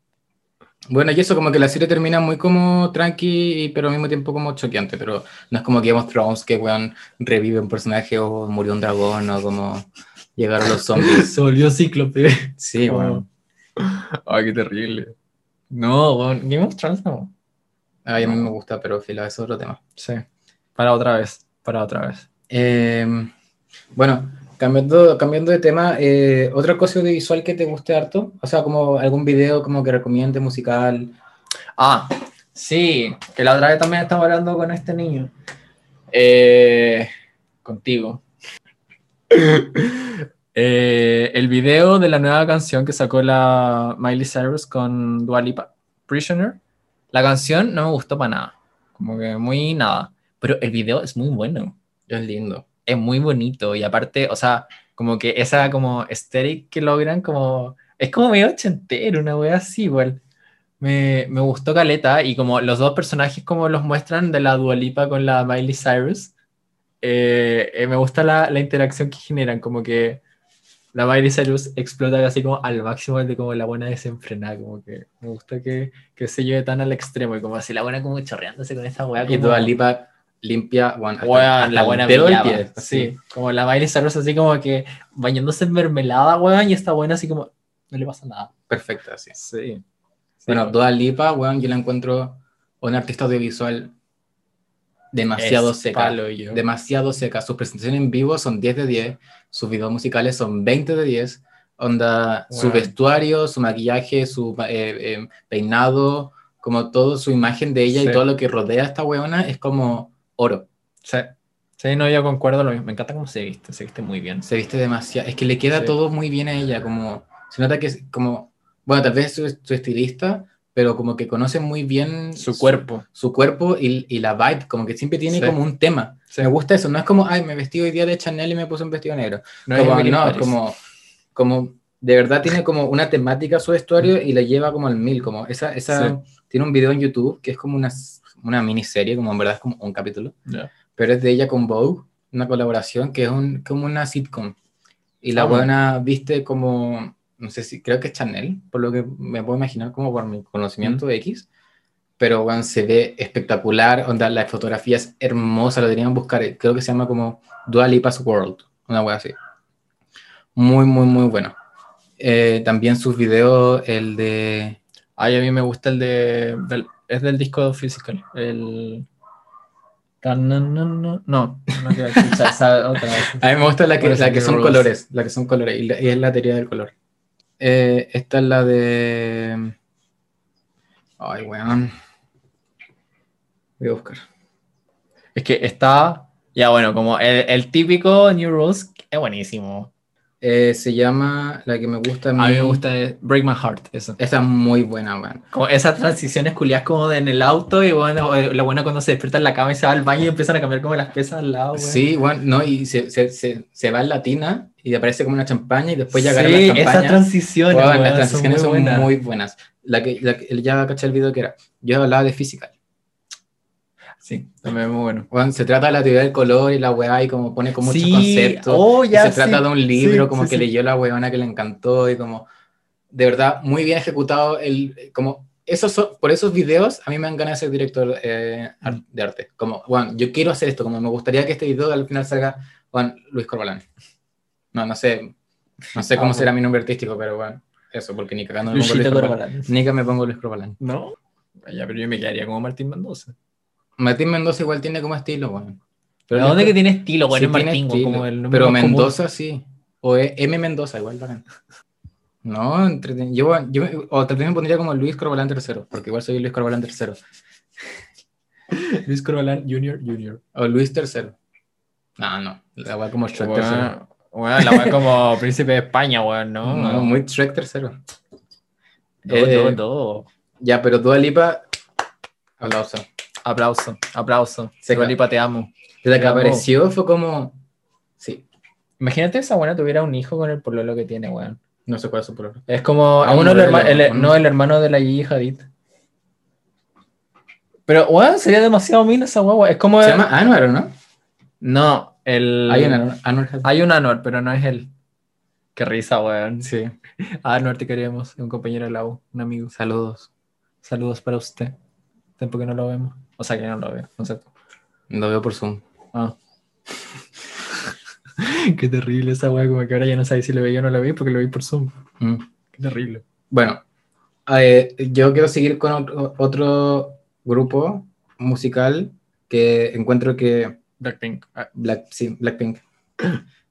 Bueno, y eso como que la serie termina muy como tranqui, pero al mismo tiempo como choqueante, pero no es como Game of Thrones que, weón, revive un personaje o murió un dragón o como llegaron los zombies. Se volvió cíclope. Sí, Oh. bueno. Ay, qué terrible. No, weón, Game of Thrones no. Ay, a mí me gusta, pero fila, es otro tema. Sí. Para otra vez. Para otra vez. Eh, bueno, cambiando, cambiando de tema, eh, ¿otra cosa audiovisual que te guste harto? O sea, como algún video como que recomiende musical. Ah, sí. Que la otra vez también estaba hablando con este niño. Eh, contigo. Eh, el video de la nueva canción que sacó la Miley Cyrus con Dua Lipa, Prisoner. La canción no me gustó para nada. Como que muy nada. Pero el video es muy bueno. Es lindo. es muy bonito y aparte, o sea, como que esa como aesthetic que logran como es como medio ochentero, una wea así igual. Me, me gustó Caleta y como los dos personajes como los muestran de la Dualipa con la Miley Cyrus, eh, eh, me gusta la, la interacción que generan, como que la Miley Cyrus explota así como al máximo de como la buena desenfrenada, como que me gusta que, que se lleve tan al extremo y como así la buena como chorreándose con esa wea. Y Dua Lipa limpia, bueno, hasta- Weón, hasta la buena dedo brillaba, pie. Sí, como la Miley Cyrus así como que bañándose en mermelada, weón, y esta buena así como no le pasa nada. Perfecta, sí. Sí. Bueno, Dua Lipa, weón, yo la encuentro una artista audiovisual demasiado Es seca. palo. Demasiado seca. Sus presentaciones en vivo son 10 de 10, sus videos musicales son 20 de 10. Onda, su Weón. vestuario, su maquillaje, su eh, eh, peinado, como todo, su imagen de ella Sí. y todo lo que rodea a esta weona es como oro. Sí. Sí, no, yo concuerdo lo mismo. Me encanta cómo se viste, se viste muy bien. Se viste demasiado. Es que le queda Sí. todo muy bien a ella. Como, se nota que es como. Bueno, tal vez su, su estilista, pero como que conoce muy bien Su cuerpo. su cuerpo y, y la vibe. Como que siempre tiene Sí. como un tema. Sí. Me gusta eso. No es como, ay, me vestí hoy día de Chanel y me puse un vestido negro. No como, no, es Paris. como, como. De verdad tiene como una temática su vestuario y la lleva como al mil. Como esa, esa, Tiene un video en YouTube que es como una, una miniserie, como en verdad es como un capítulo Ya. pero es de ella con Vogue, una colaboración que es un, como una sitcom. Y la bueno. buena viste como, no sé si, creo que es Chanel, por lo que me puedo imaginar como por mi conocimiento X, pero bueno, se ve espectacular, onda, la fotografía es hermosa, lo que buscar, creo que se llama como Dua Lipa's World, una wea así. Muy, muy, muy bueno. Eh, también sus videos, el de... Ay, a mí me gusta el de. del- es del disco Physical. El. No, no, no que esa- esa otra. A mí me gusta la que, la que son colores, la que son colores, y, la- y es la teoría del color. Eh, esta es la de... Ay, weón. Voy a buscar. Es que está. Ya bueno, como el, el típico New Rules es buenísimo. Eh, se llama, la que me gusta A mí me gusta eh, Break My Heart, eso. Esta es muy buena, weón. Como esas transiciones culiadas como de en el auto y bueno, o lo bueno cuando se despierta en la cama y se va al baño y empiezan a cambiar como las piezas al lado, weón. Sí, bueno, no, y se, se, se, se va en la tina y aparece como una champaña y después ya agarra sí, la champaña. esas transiciones, weón, las transiciones son, buenas. muy buenas. La que, la que ya caché el video que era. Yo hablaba de física. Sí, también muy bueno. Weón, se trata de la teoría del color y la weá y como pone con muchos Sí, conceptos. oh, ya, se trata sí, de un libro como que leyó la weona que le encantó y como de verdad muy bien ejecutado el como esos son- por esos videos a mí me dan ganas de ser director eh, Mm. de arte como bueno yo quiero hacer esto como me gustaría que este video al final salga Juan Luis Corbalán no no sé no sé cómo Ah, será mi nombre artístico pero bueno eso porque ni cagando me pongo Luis Corbalán ni que me pongo Luis Corbalán ¿No? Ya, pero yo me quedaría como Martín Mendoza. Martín Mendoza igual tiene como estilo bueno ¿Pero dónde que tiene estilo, güey? Sí es tiene Martín, estilo, como el nombre pero común. Mendoza sí. O E- M. Mendoza, igual bacán. No, entreten- yo, yo o tal vez me pondría como Luis Corbalán III, porque igual soy Luis Corbalán III. Luis Corbalán Junior Junior. O Luis III. No, no, la como Shrek. Bueno, bueno, la weá como príncipe de España, weón, ¿no? No, muy Shrek III. Do, Eh, do, do. Ya, pero Dua Lipa, aplauso. Aplauso, aplauso. Se Dua Lipa, te amo. Desde Te que amo. apareció fue como, sí, Imagínate esa buena tuviera un hijo con el pololo que tiene, weón. no sé cuál es su problema. Es como Ah, a uno un de los modelo, herma- el- un- no, el hermano de la Gigi Hadid. Pero, weón, sería demasiado mina esa guagua. Es como. Se llama Anwar, ¿no? No, el. Hay un Hadid. Hay un Anor, pero no es él. Qué risa, weón. Sí, Anor, te queremos. Un compañero de la U, un amigo. saludos. Saludos para usted. Tiempo que no lo vemos. O sea, que no lo veo. No sé. Lo veo por Zoom. Ah. Qué terrible esa weá, como que ahora ya no sabes si lo veía o no lo veía porque lo vi por Zoom. Mm. Qué terrible. Bueno, eh, yo quiero seguir con otro, otro grupo musical que encuentro que Blackpink. Ah, Black, sí, Blackpink.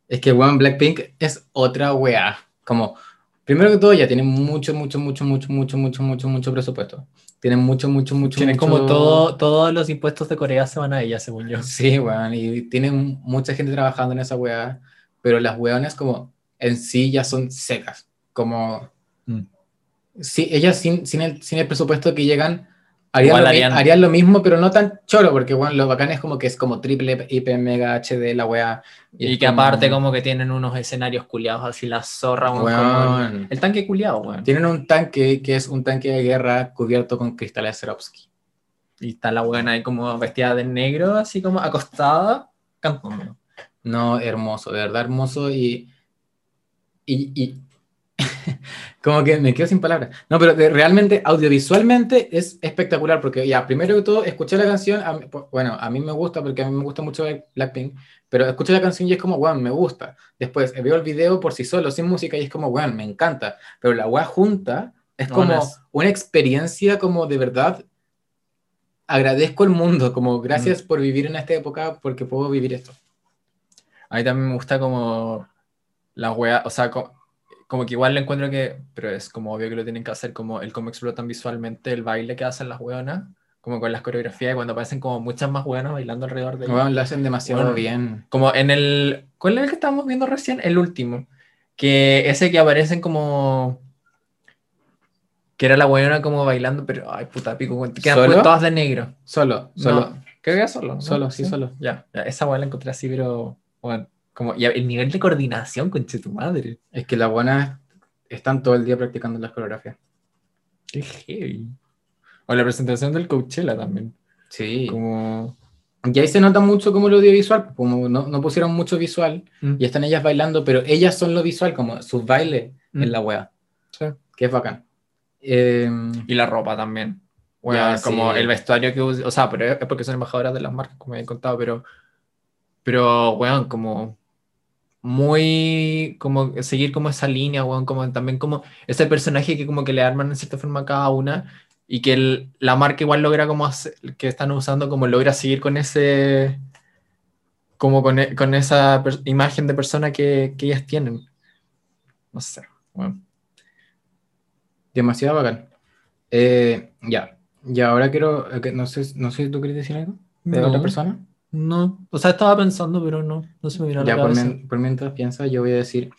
Es que, weón, Blackpink es otra weá. Como, primero que todo, ya tienen mucho, mucho, mucho, mucho, mucho, mucho, mucho, mucho presupuesto. Tienen mucho, mucho, mucho, Tienen mucho- como todo, todos los impuestos de Corea se van a ella, según yo. Sí, weón, y tienen mucha gente trabajando en esa weá, pero las weonas como en sí ya son secas. Como, Mm. sí, ellas sin, sin, el, sin el presupuesto que llegan, harían lo, harían- harían lo mismo, pero no tan choro, porque bueno, lo bacán es como que es como triple, hiper, mega HD la weá. Y que aparte como que tienen unos escenarios culiados así la zorra, como el, el tanque culiado, weón. Tienen un tanque que es un tanque de guerra cubierto con cristales Swarovski. Y está la buena ahí como vestida de negro, así como acostada, cantando. No, hermoso, de verdad hermoso y. Y. y como que me quedo sin palabras. No, pero de- realmente, audiovisualmente es espectacular porque, ya, primero que todo, escuché la canción. a pues, bueno, a mí me gusta porque a mí me gusta mucho Blackpink, pero escuché la canción y es como, weón, me gusta. Después veo el video por sí solo, sin música, y es como, weón, me encanta. Pero la weá junta es como no es- una experiencia, como de verdad. Agradezco el mundo, como gracias por vivir en esta época porque puedo vivir esto. A mí también me gusta como la wea, o sea, co- como, que igual le encuentro que, pero es como obvio que lo tienen que hacer, como el cómo explotan visualmente el baile que hacen las weonas, como con las coreografías, y cuando aparecen como muchas más weonas bailando alrededor de. Weón, lo hacen demasiado Bueno. bien. Como en el, ¿cuál es el que estábamos viendo recién? El último, que ese que aparecen como... Que era la weona como bailando, pero ay puta pico, quedan ¿Solo? todas de negro. Solo, solo. No, creo que era solo. ¿no? Solo, sí, solo. Ya, ya, esa weá la encontré así, pero bueno, como y el nivel de coordinación, conche tu madre. Es que las buenas están todo el día practicando las coreografías. Qué heavy. O la presentación del Coachella también. Sí. Como. Y ahí se nota mucho como lo audiovisual, como no, no pusieron mucho visual Mm. y están ellas bailando, pero ellas son lo visual, como sus bailes Mm. en la wea, Sí. que es bacán. Eh, Y la ropa también. Bueno, Ya, como sí. el vestuario que usa, o sea, pero es porque son embajadoras de las marcas, como he contado, pero, pero, weón, como muy, como seguir como esa línea, weón, como también como ese personaje que como que le arman en cierta forma a cada una y que el- la marca igual logra como hacer- que están usando, como logra seguir con ese, como con, e- con esa per- imagen de persona que, que ellas tienen. No sé, weón. demasiado bacán. Eh, ya. Y ahora quiero, eh, no sé, no sé si tú quieres decir algo de No. otra persona. No, o sea, estaba pensando, pero no, no se me vino a la Ya, por, cabeza. mien- por mientras piensa, yo voy a decir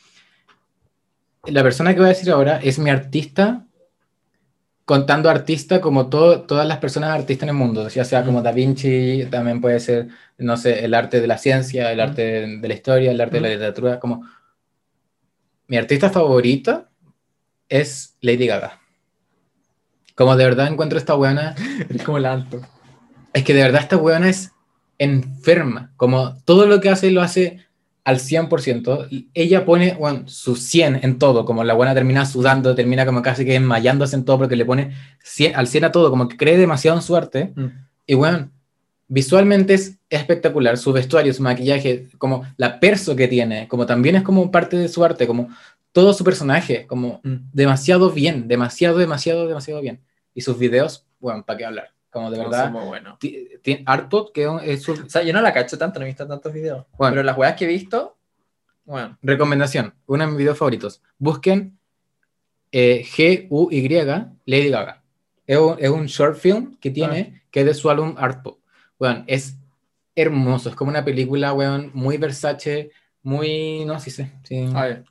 la persona que voy a decir ahora es mi artista, contando artista como todo, todas las personas artistas en el mundo, ya sea como. Da Vinci, también puede ser, no sé, el arte de la ciencia, el arte de la historia, el arte de la literatura, como... Mi artista favorita es Lady Gaga. Como de verdad encuentro esta buena, Es como la Anto. es que de verdad esta weona es enferma. Como todo lo que hace lo hace al 100%. Y ella pone bueno, su 100 en todo. Como la buena termina sudando, termina como casi que desmayándose en todo porque le pone 100 al 100 a todo. Como que cree demasiado en su arte. Y bueno, visualmente es espectacular. Su vestuario, su maquillaje, como la perso que tiene. Como también es como parte de su arte. Como todo su personaje. Como demasiado bien. Demasiado, demasiado, demasiado bien. Y sus videos, bueno, ¿para qué hablar? Como de verdad. muy bueno. Artpop, que es su O sea, yo no la cacho tanto, no he visto tantos videos. Bueno. Pero las weas que he visto, bueno. recomendación, uno de mis videos favoritos. Busquen eh, G-U-Y, Lady Gaga. Es un, es un short film que tiene, que es de su álbum Artpop. Bueno, es hermoso, es como una película, weón, muy Versace, muy, no, sí sé, sí. A ver.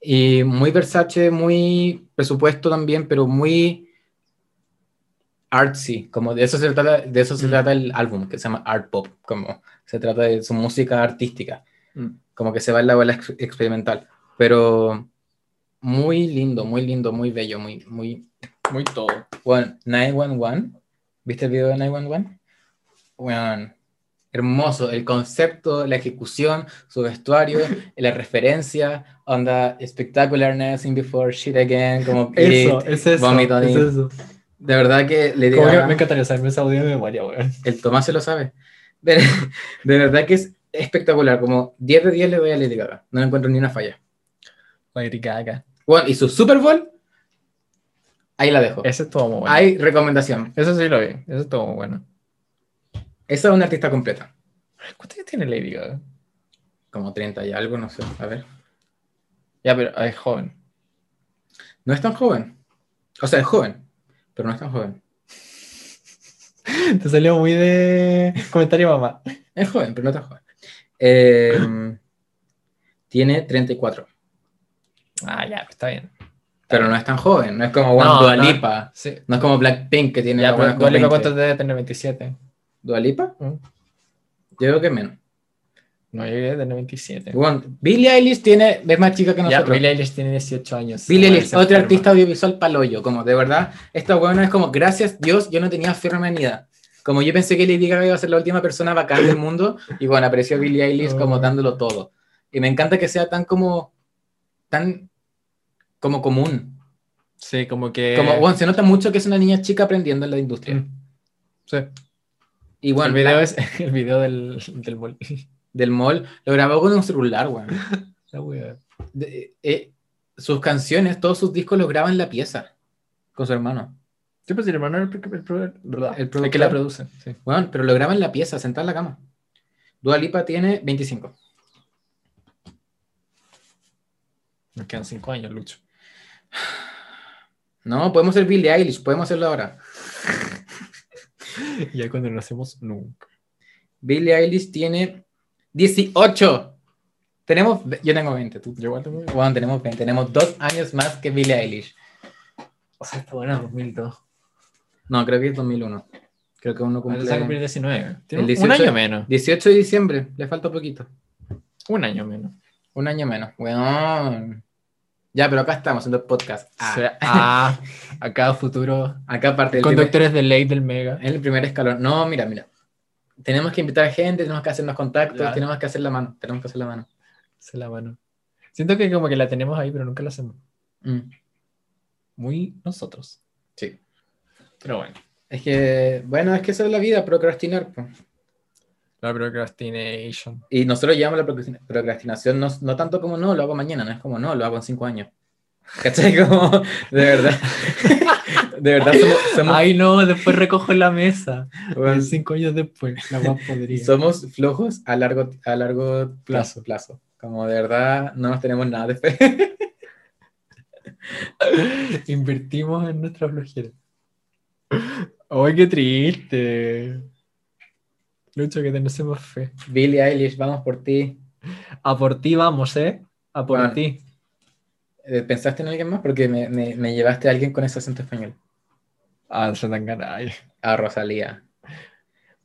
Y muy Versace, muy presupuesto también, pero muy artsy, como de eso se trata, de eso se Mm. trata el álbum, que se llama Art Pop, como se trata de su música artística, Mm. como que se va en la bola ex- experimental, pero muy lindo, muy lindo, muy bello, muy, muy, Muy todo. bueno, 911, ¿viste el video de 911? Bueno, hermoso, el concepto, la ejecución, su vestuario, la referencia, onda, spectacular nothing before shit again, como Eso, It, es eso. es eso. De verdad que le diga, me encantaría saberme esa audio de memoria, weón. el Tomás se lo sabe. De, de verdad que es espectacular, como 10 de 10 le doy a Lady Gaga, no le encuentro ni una falla. Lady Gaga. Bueno, y su Super Bowl, ahí la dejo. Ese estuvo muy bueno. Hay recomendación. Eso sí lo vi. Eso estuvo muy bueno. Esa es una artista completa. ¿Cuántos años tiene Lady Gaga? Como 30 y algo, no sé. A ver. Ya, pero es joven. No es tan joven. O sea, es joven, pero no es tan joven. Te salió muy de comentario mamá. Es joven, pero no tan joven. Eh, tiene 34, Ah, ya, está bien. pero no es tan joven. No es como One No, Dua no. Lipa. Sí. No es como Blackpink que tiene Ya, la pero buena Dua Lipa, como ¿cuánto 20. debe tener? 27. ¿Dua Lipa? ¿Mm? Yo creo que menos. No, yo debe tener 27. Bueno, Billie Eilish tiene, es más chica que Ya, nosotros. Billie Eilish tiene 18 años. Billie Eilish, otra artista audiovisual paloyo, como de verdad, esta buena es como, gracias Dios, yo no tenía en la humanidad. Como yo pensé que Lady Gaga iba a ser la última persona bacán del mundo, y bueno, apareció Billie Eilish como dándolo todo. Y me encanta que sea tan como, tan como común. Sí, como que. Como, bueno, se nota mucho que es una niña chica aprendiendo en la industria. Mm. Sí. Y bueno, el video la- es el video del, del. del mall lo grabó con un celular, weón. La wea. De- eh, sus canciones, todos sus discos los graba en la pieza, con su hermano. Sí, pues el hermano el, el, el, El el, productor. que la produce. Sí. Bueno, pero lo graba en la pieza, sentada en la cama. Dua Lipa tiene 25. Nos quedan 5 años, Lucho. No, podemos ser Billie Eilish, podemos hacerlo ahora. Ya cuando lo hacemos, nunca. Billie Eilish tiene 18. Tenemos, yo tengo 20, tú. Yo igual tengo. Bueno, tenemos 20, tenemos dos años más que Billie Eilish. O sea, está buena 2002. No, creo que es 2001. Creo que uno se va a cumplir cumple 19. Tiene El un 18 año menos. 18 de diciembre, le falta poquito. Un año menos. Un año menos. Bueno. Ya, pero acá estamos haciendo el podcast. Ah, O sea, ah, acá futuro. acá aparte del primer- Conductores de ley del Mega. En el primer escalón. No, mira, mira. Tenemos que invitar gente, tenemos que hacernos contactos, Ya. tenemos que hacer la mano. Tenemos que hacer la mano. Se la mano. Siento que como que la tenemos ahí, pero nunca la hacemos. Mm, Muy nosotros. sí. Pero bueno. Es que, bueno, es que esa es la vida, procrastinar. La procrastination. Y nosotros llevamos la procrastina- procrastinación no, no tanto como no, lo hago mañana, no es como no, lo hago en cinco años. ¿Cachai? Como, de verdad. de verdad somos, somos, Ay, no, después recojo la mesa. bueno, Cinco años después. La más podría. somos flojos a largo, a largo plazo, Plazo. plazo. Como de verdad no nos tenemos nada de fe. Invertimos en nuestra flojera. ¡Ay, qué triste! Lucho, que tenemos fe. Billie Eilish, vamos por ti. A por ti vamos, ¿eh? A por Bueno. ti. Eh, ¿Pensaste en alguien más? Porque me, me- me llevaste a alguien con ese acento español. Ah, se tan ay. A Rosalía.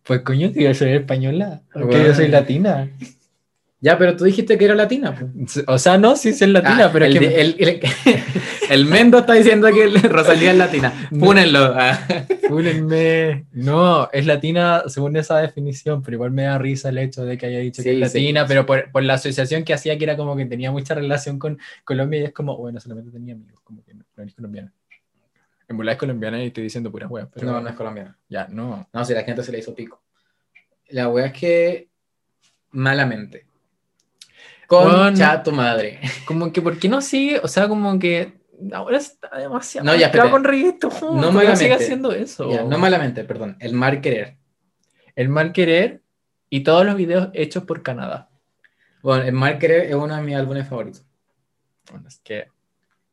Pues coño, que yo soy española. Porque Bueno. yo soy latina. Ya, pero tú dijiste que era latina. po. O sea, no, sí soy latina, Ah, pero el, es que. el, el- el Mendo está diciendo que Rosalía es latina. Púnenlo. Ah. Fúlenme. No, es latina según esa definición, pero igual me da risa el hecho de que haya dicho que es sí. latina, pero por, por la asociación que hacía que era como que tenía mucha relación con Colombia y es como, bueno, solamente tenía amigos, como que no, no eres colombiana. En verdad es colombiana y estoy diciendo puras weas, pero No, no es colombiana. ya, no. No, si la gente se le hizo pico. La wea es que malamente. Concha Bueno. tu madre. Como que, ¿por qué no sigue? O sea, como que ahora está demasiado No, ya, con reggaetón. No ¿por qué malamente. sigue haciendo eso? Ya, no malamente, perdón. El mal querer. El mal querer y todos los videos hechos por Canadá. Bueno, el mal querer es uno de mis álbumes favoritos. Bueno, es que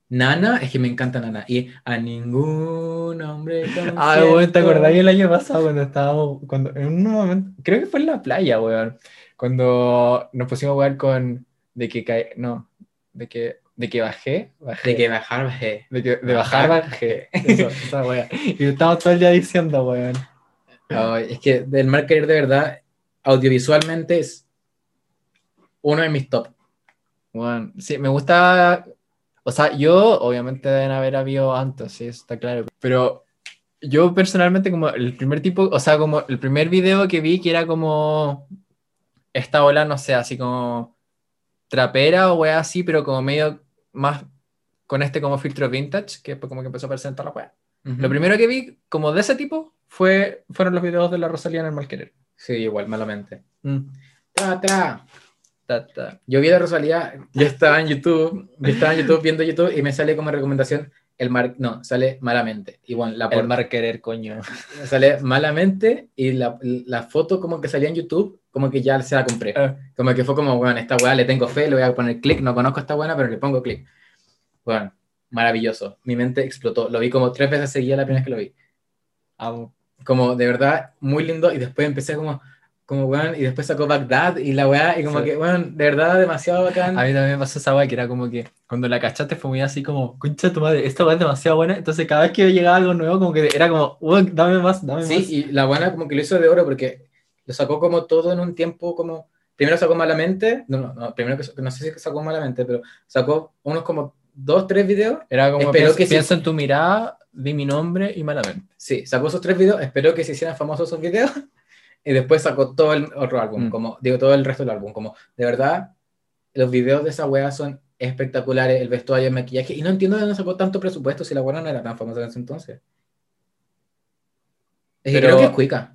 Nana, es que me encanta Nana. Y a ningún hombre. Ah, weón, ¿te acordás el año pasado cuando estábamos, cuando en un momento, creo que fue en la playa, weón, cuando nos pusimos a jugar con, de que cae, no, de que, de que bajé, bajé, De que bajar, bajé. de, que, de bajar, Bajar. bajé, eso, esa wea. Y estábamos todo el día diciendo, weón. Es que del mal querer de verdad, audiovisualmente es uno de mis top. Weón, sí, me gusta, o sea, yo, obviamente deben haber habido antes, sí, eso está claro, pero yo personalmente como el primer tipo, o sea, como el primer video que vi que era como esta ola, no sé, así como trapera o wea así, pero como medio más con este como filtro vintage, que después como que empezó a aparecer en toda la wea. Lo primero que vi como de ese tipo fue, fueron los videos de la Rosalía en el mal querer. Sí, igual, malamente. Mm. Tra. Ta, ta. Yo vi la Rosalía, yo estaba en YouTube, yo estaba en YouTube viendo YouTube y me sale como recomendación el mar, no, sale malamente. Y bueno, la El por- mal querer, coño. sale malamente y la, la foto como que salía en YouTube, como que ya se la compré. Ah. Como que fue como, bueno, esta weá le tengo fe, le voy a poner clic, no conozco a esta buena, pero le pongo clic. Bueno, maravilloso. Mi mente explotó. Lo vi como tres veces seguida la primera vez que lo vi. Como de verdad, muy lindo. Y después empecé como, como weón, y después sacó Bagdad y la weá, y como Sí. que, weón, de verdad, demasiado bacán. A mí también me pasó esa weá que era como que cuando la cachaste fue muy así como, concha tu madre, esta weá es demasiado buena. Entonces cada vez que llegaba algo nuevo, como que era como, "Weón, dame más, dame Sí, más. y la buena como que lo hizo de oro porque lo sacó como todo en un tiempo como... Primero sacó malamente, no, no, no, primero que no sé si sacó malamente, pero sacó unos como dos, tres videos. Era como, piensa, que sí. piensa en tu mirada, di mi nombre y malamente. Sí, sacó esos tres videos, esperó que se hicieran famosos esos videos y después sacó todo el otro álbum, Mm. como digo, todo el resto del álbum, como de verdad los videos de esa wea son espectaculares, el vestuario, el maquillaje, y no entiendo de dónde sacó tanto presupuesto si la wea no era tan famosa en ese entonces. Es Pero- creo que es cuica.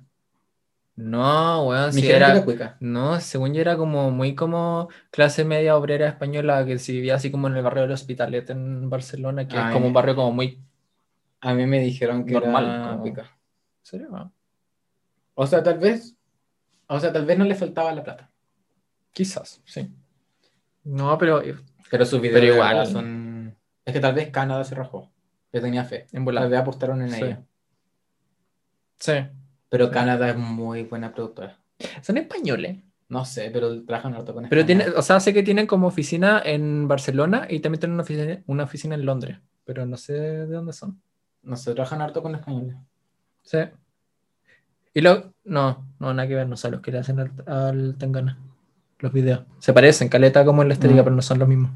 No, weón, Mi si era... cuica. No, según yo era como muy como clase media obrera española que se vivía así como en el barrio del Hospitalet en Barcelona, que Ay. es como un barrio como muy... A mí me dijeron que Normal, era como- cuica. ¿En serio? O sea, tal vez, o sea, tal vez no le faltaba la plata. Quizás, sí. No, pero Pero sus videos Pero igual. son... Es que tal vez Canadá se rajó. Yo tenía fe. en volar. Tal vez apostaron en Sí. ella. Sí. Pero Sí. Canadá es muy buena productora. Son españoles. No sé, pero trabajan harto con Pero tiene, o sea, sé que tienen como oficina en Barcelona y también tienen una oficina, una oficina en Londres, pero no sé de dónde son. No sé, trabajan harto con españoles. Sí. Y lo, no, no, nada que ver, no son los que le hacen al, al Tangana. Los videos. Se parecen, caleta como en la estética, Mm. pero no son los mismos.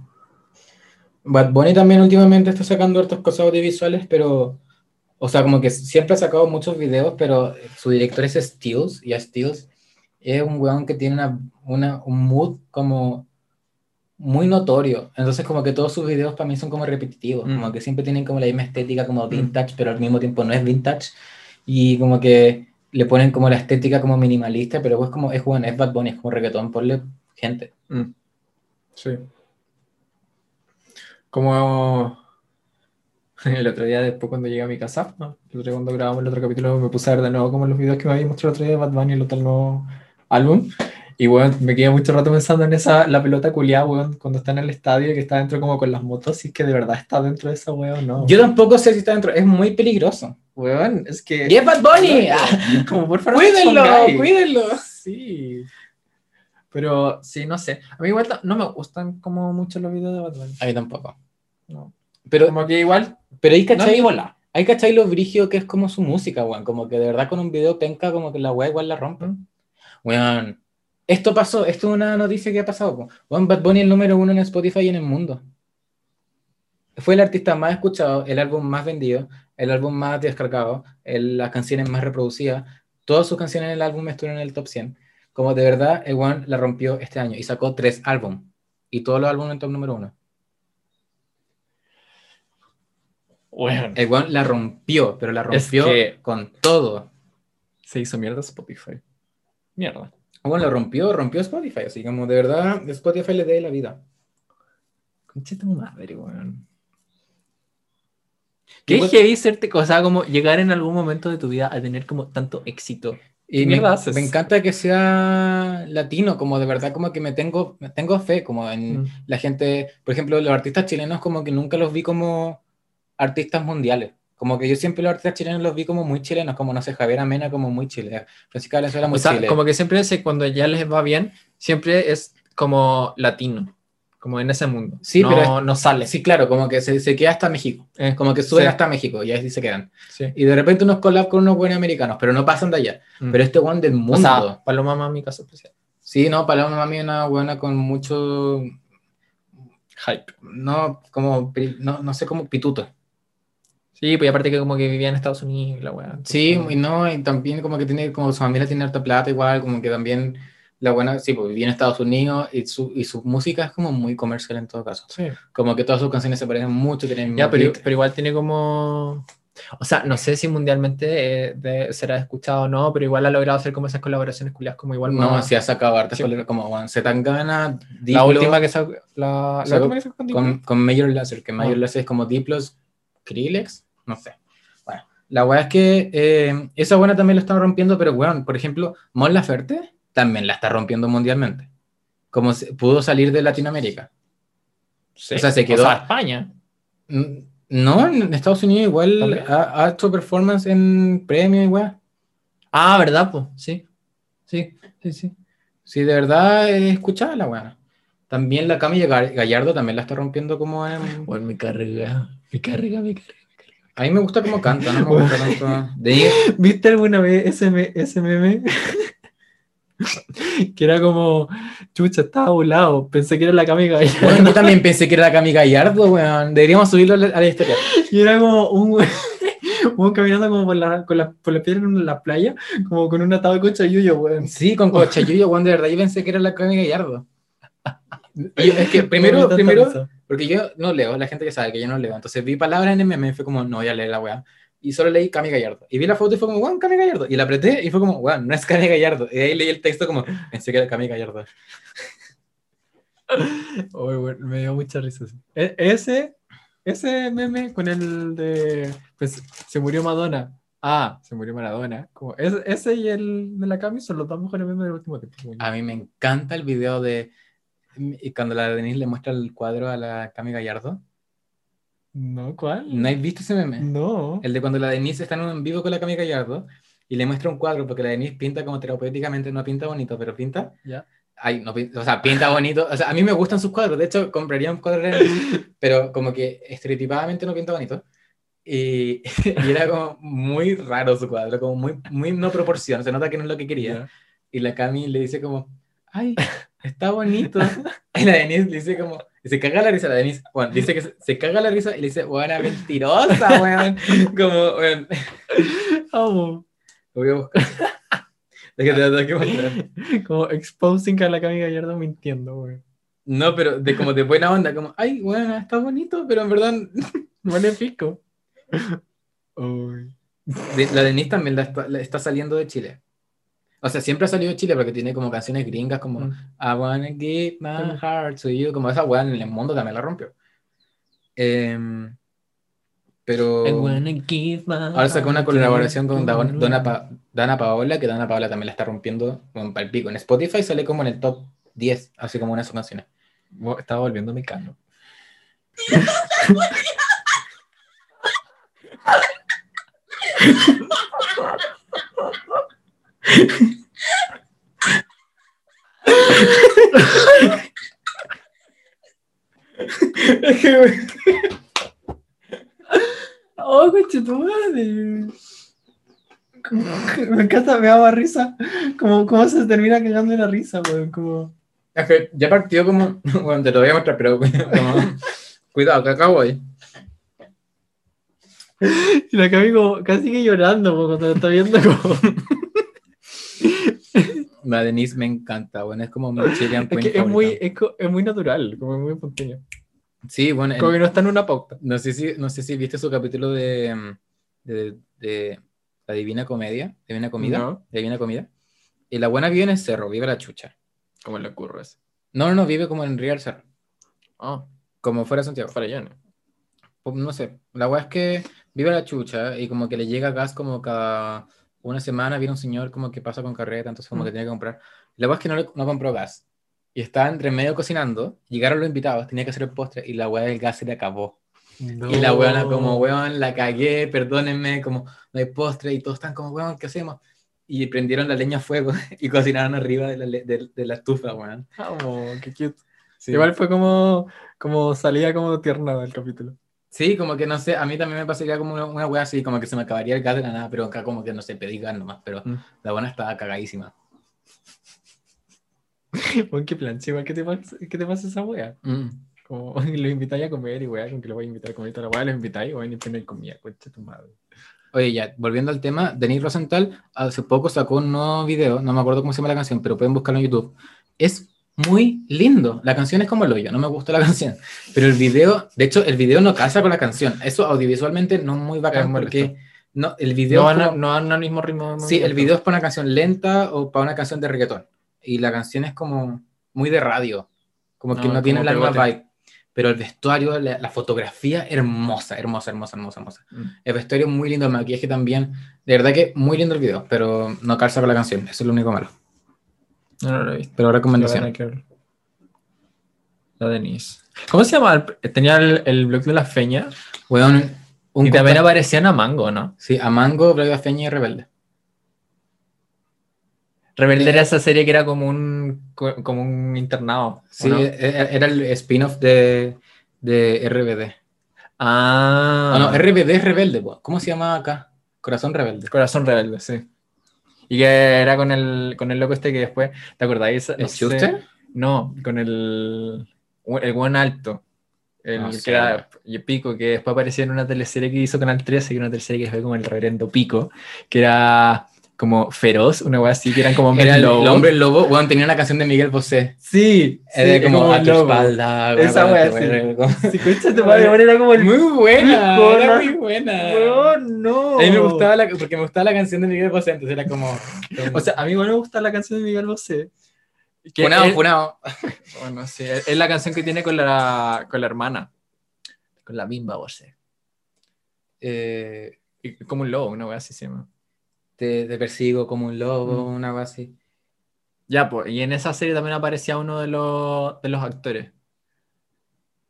Bad Bunny también últimamente está sacando hartas cosas audiovisuales, pero... O sea, como que siempre ha sacado muchos videos, pero su director es Stills, y a Stills es un weón que tiene una, una- un mood como muy notorio. Entonces como que todos sus videos para mí son como repetitivos, Mm. como que siempre tienen como la misma estética como vintage, pero al mismo tiempo no es vintage. Y como que le ponen como la estética como minimalista, pero pues como es weón, es Bad Bunny, es como reggaetón, ponle gente. Sí. Como el otro día, después cuando llegué a mi casa, ¿no? el otro día cuando grabamos el otro capítulo, me puse a ver de nuevo como los videos que me había mostrado el otro día de Bad Bunny, el otro nuevo álbum. Y bueno, me quedé mucho rato pensando en esa, la pelota culiada, weón, cuando está en el estadio, que está dentro como con las motos, y es que de verdad está dentro de esa weón, no. Yo tampoco sé si está dentro, es muy peligroso. weón, es que. ¡Y es Bad Bunny! Como por favor, no ¡Cuídenlo! ¡Cuídenlo! Sí. Pero sí, no sé. A mí igual no me gustan como mucho los videos de Bad Bunny. A mí tampoco. No. Pero, Como que igual, pero ahí no cachai, bola. ahí cachai lo brigio que es como su música, weón. Como que de verdad con un video penca, como que la weá igual la rompe. Mm. Weón. Esto pasó, esto es una noticia que ha pasado. Weón, Bad Bunny el número uno en Spotify y en el mundo. Fue el artista más escuchado, el álbum más vendido, el álbum más descargado, el- las canciones más reproducidas. Todas sus canciones en el álbum estuvieron en el top 100. Como de verdad, el One la rompió este año y sacó tres álbumes. Y todos los álbumes en top número uno. Bueno, El One la rompió, pero la Es rompió que- con todo. se hizo mierda Spotify. Mierda. Bueno, lo rompió, rompió Spotify. Así como de verdad, Spotify le dé la vida. Concha tu madre, weón. Qué heavy serte, o sea, como llegar en algún momento de tu vida a tener como tanto éxito. Y ¿Qué me, me encanta que sea latino, como de verdad, como que me tengo, me tengo fe, como en Mm. la gente, por ejemplo, los artistas chilenos, como que nunca los vi como artistas mundiales. Como que yo siempre los artistas chilenos los vi como muy chilenos, como no sé, Javier Amena como muy chileno, Francisca Valenzuela muy O sea, chile. como que siempre es, cuando ya les va bien, siempre es como latino, como en ese mundo. Sí, no, pero es- no sale. Sí, claro, como que se, se queda hasta México, Eh, como que suben Sí. hasta México y ahí se quedan. sí. Y de repente unos collab con unos buenos americanos, pero no pasan de allá. Mm. Pero este one del o mundo. sea, Paloma Mami, caso especial. sí, no, Paloma Mami es una buena con mucho Hype. no, como, no, no sé, como pituto. Sí, pues aparte que como que vivía en Estados Unidos, la weá. Sí, y no, y también como que tiene, como su familia tiene harta plata igual, como que también la buena, sí, pues vivía en Estados Unidos y su, y su música es como muy comercial en todo caso. Sí. Como que todas sus canciones se parecen mucho, tienen Ya, pero, pero igual tiene como... O sea, no sé si mundialmente eh, de- será escuchado o no, pero igual ha logrado hacer como esas colaboraciones culiadas como igual No, sí ha sacado hartas Sí. como bueno, Zetangana, La Diplo, última que sacó... La, la última que sacó con Diplo. con, con Major Lazer, que Major Ah. Lazer es como Diplos, Skrillex, no sé. Bueno, la weá es que eh, esa buena también lo están rompiendo, pero weón, por ejemplo, Mon Laferte también la está rompiendo mundialmente. Como se- pudo salir de Latinoamérica. Sí. o sea, se quedó- O sea, España. Mm, No, en Estados Unidos igual ha, hecho performance en premio y weá. Ah, ¿verdad? Pues, sí. Sí, sí, sí. Sí, de verdad he escuchado la weá. También la Camilla Ga- Gallardo también la está rompiendo como en... Bueno, me carga, me carga, me carga. A mí me gusta cómo canta, no me gusta tanto... De ¿Viste alguna vez ese, me- ese meme? que era como, chucha, estaba volado. Pensé que era la camiga. Bueno, yo también pensé que era la Cami Gallardo, weón. Deberíamos subirlo a la, historia. Y era como un güey caminando como por la, con la, por la piedra en la playa, como con un atado de concha de yuyo, weón. Sí, con Cochayuyo, weón, de verdad, yo pensé que era la Cami Gallardo. Y es que Me primero, primero. Porque yo no leo, la gente que sabe que yo no leo, entonces vi palabras en el meme y fue como, no voy a leer la weá. Y solo leí Cami Gallardo. Y vi la foto y fue como, weón, Cami Gallardo. Y la apreté y fue como, weón, no es Cami Gallardo. Y ahí leí el texto como, pensé que era Cami Gallardo. Oy, bueno, me dio mucha risa. E- ese, ese meme con el de, pues, se murió Madonna. Ah, se murió Maradona. Como ese, ese y el de la Cami son los dos mejores memes del último tiempo. A mí me encanta el video de, y cuando la Denise le muestra el cuadro a la Cami Gallardo. No, ¿cuál? ¿No has visto ese meme? No. El de cuando la Denise está en un vivo con la Cami Gallardo y le muestra un cuadro, porque la Denise pinta como terapéuticamente, no pinta bonito, pero pinta. Ya. Ay, no, o sea, pinta bonito. O sea, a mí me gustan sus cuadros. De hecho, compraría un cuadro, pero como que estereotipadamente no pinta bonito. Y, y era como muy raro su cuadro, como muy, muy no proporción. Se nota que no es lo que quería. Ya. Y la Cami le dice como, ay, está bonito. Y la Denise le dice como, y se caga la risa la Denise. Bueno, dice que se, se caga la risa y le dice, buena mentirosa, weón. Como, weón, lo voy a buscar. Es que te lo tengo que mostrar. Como exposing a la Cami Gallardo mintiendo, güey. No, pero de como de buena onda, como, ay, bueno, está bonito, pero en verdad, Vale pico. Uy. de- la Denise también la está, la está saliendo de Chile. O sea, siempre ha salido de Chile porque tiene como canciones gringas como Mm. I wanna give my Mm. heart to you, como esa weá en el mundo también la rompió. Em, pero I wanna give my ahora sacó una colaboración con you. Dana, Dana Pa- Dana Paola, que Dana Paola también la está rompiendo como el pico. En Spotify sale como en el top 10, así como una de sus canciones. Estaba volviendo mecano. Es que, güey. Oh, coche tu madre. Me encanta, me daba risa. Como, cómo se termina cagando en la risa, weón. Como... Es que ya partió como. Bueno, te lo voy a mostrar, pero. como- Cuidado, que acabo ahí. Y la Cami como casi que llorando cuando lo está viendo como... La Denise me encanta, bueno, es como mi Chilean Es Queen que es muy, es, es muy natural, como muy espontáneo. Sí, bueno, Como que no está en una pauta. no, sé si, no sé si viste su capítulo de, mm, de, de La Divina Comedia, Divina Comida, No. Divina Comida. Y la buena vive en el cerro, vive la chucha. Como le ocurre eso. No, no, vive como en Río del Cerro, Ah, como fuera de Santiago. para allá, ¿no? Pues, No sé, la weá es que vive la chucha y como que le llega gas como cada una semana, viene un señor como que pasa con carreta, entonces como Mm. que tiene que comprar. La weá es que no, no compró gas. Y estaba entre medio cocinando, llegaron los invitados, tenía que hacer el postre y la weá del gas se le acabó. Y la weona como, weón, la cagué, perdónenme, como no hay postre y todos están como, weón, ¿qué hacemos? Y prendieron la leña a fuego y cocinaron arriba de la, de, de la estufa, weón. Oh, qué cute. Sí. Igual fue como, como salida como tierna del capítulo. Sí, como que no sé, a mí también me pasaría como una, una wea así, como que se me acabaría el gas de la nada, pero acá como que no sé, pedí gas nomás, pero Mm. la buena estaba cagadísima. Bueno, qué plan, igual ¿qué te pasa, qué te pasa esa wea? Mm. Como los invitáis a comer y wea, con que lo voy a invitar a comer toda la wea, los invitáis y van y ponen comida, concha tu madre. Oye, ya, volviendo al tema, Denis Rosenthal hace poco sacó un nuevo video, no me acuerdo cómo se llama la canción, pero pueden buscarlo en YouTube. Es muy lindo, la canción es como el hoyo, no me gusta la canción, pero el video, de hecho, el video no casa con la canción, eso audiovisualmente no es muy bacán porque no, el video... No van, no al mismo ritmo. Sí, el video es para una canción lenta o para una canción de reggaetón. Y la canción es como muy de radio, como que No, no, tiene la misma vibe. Pero el vestuario, la, la fotografía, hermosa, hermosa, hermosa, hermosa, hermosa. Mm. El vestuario muy lindo, el maquillaje también. De verdad que muy lindo el video, pero no calza con la canción. Eso es lo único malo. No, no lo he visto. Pero recomendación. La Denise. ¿Cómo se llama? Tenía el, el blog de la feña Weón, un y también aparecían a Mango, ¿no? Sí, a Mango, Braga Feña y Rebelde. Rebelde Sí. era esa serie que era como un, co- como un internado. ¿o Sí, no? e- era el spin-off de, de RBD. Ah, Ah, no, RBD es Rebelde. ¿cómo se llama acá? Corazón Rebelde. Corazón Rebelde, sí. Y que era con el, con el loco este que después, ¿te acordáis? ¿El No sé- Schuster? No, con el, el buen alto. El No que sé. era y Pico, que después aparecía en una teleserie que hizo Canal 13, que era una teleserie que fue como el reverendo Pico, que era como feroz, una wea así, que eran como Era el, lobos. el hombre lobo, weón, tenía una canción de Miguel Bosé. Sí, Era sí, como, a un tu lobo. espalda. Esa weón, wea, que sí. weón, como- Sí, concha tu madre, weón, era como el Muy buena, Pico, era muy buena. Weón, no. A mí me gustaba la, porque me gustaba la canción de Miguel Bosé, entonces era como... O sea, a mí igual me gusta la canción de Miguel Bosé. Funado, él- funado. Bueno, sí, es la canción que tiene con la, con la hermana. Con la Bimba Bosé. Eh, Como un lobo, una wea así se llama. Te, te persigo como un lobo, Mm. una cosa así. Ya, pues, y en esa serie también aparecía uno de los, de los actores.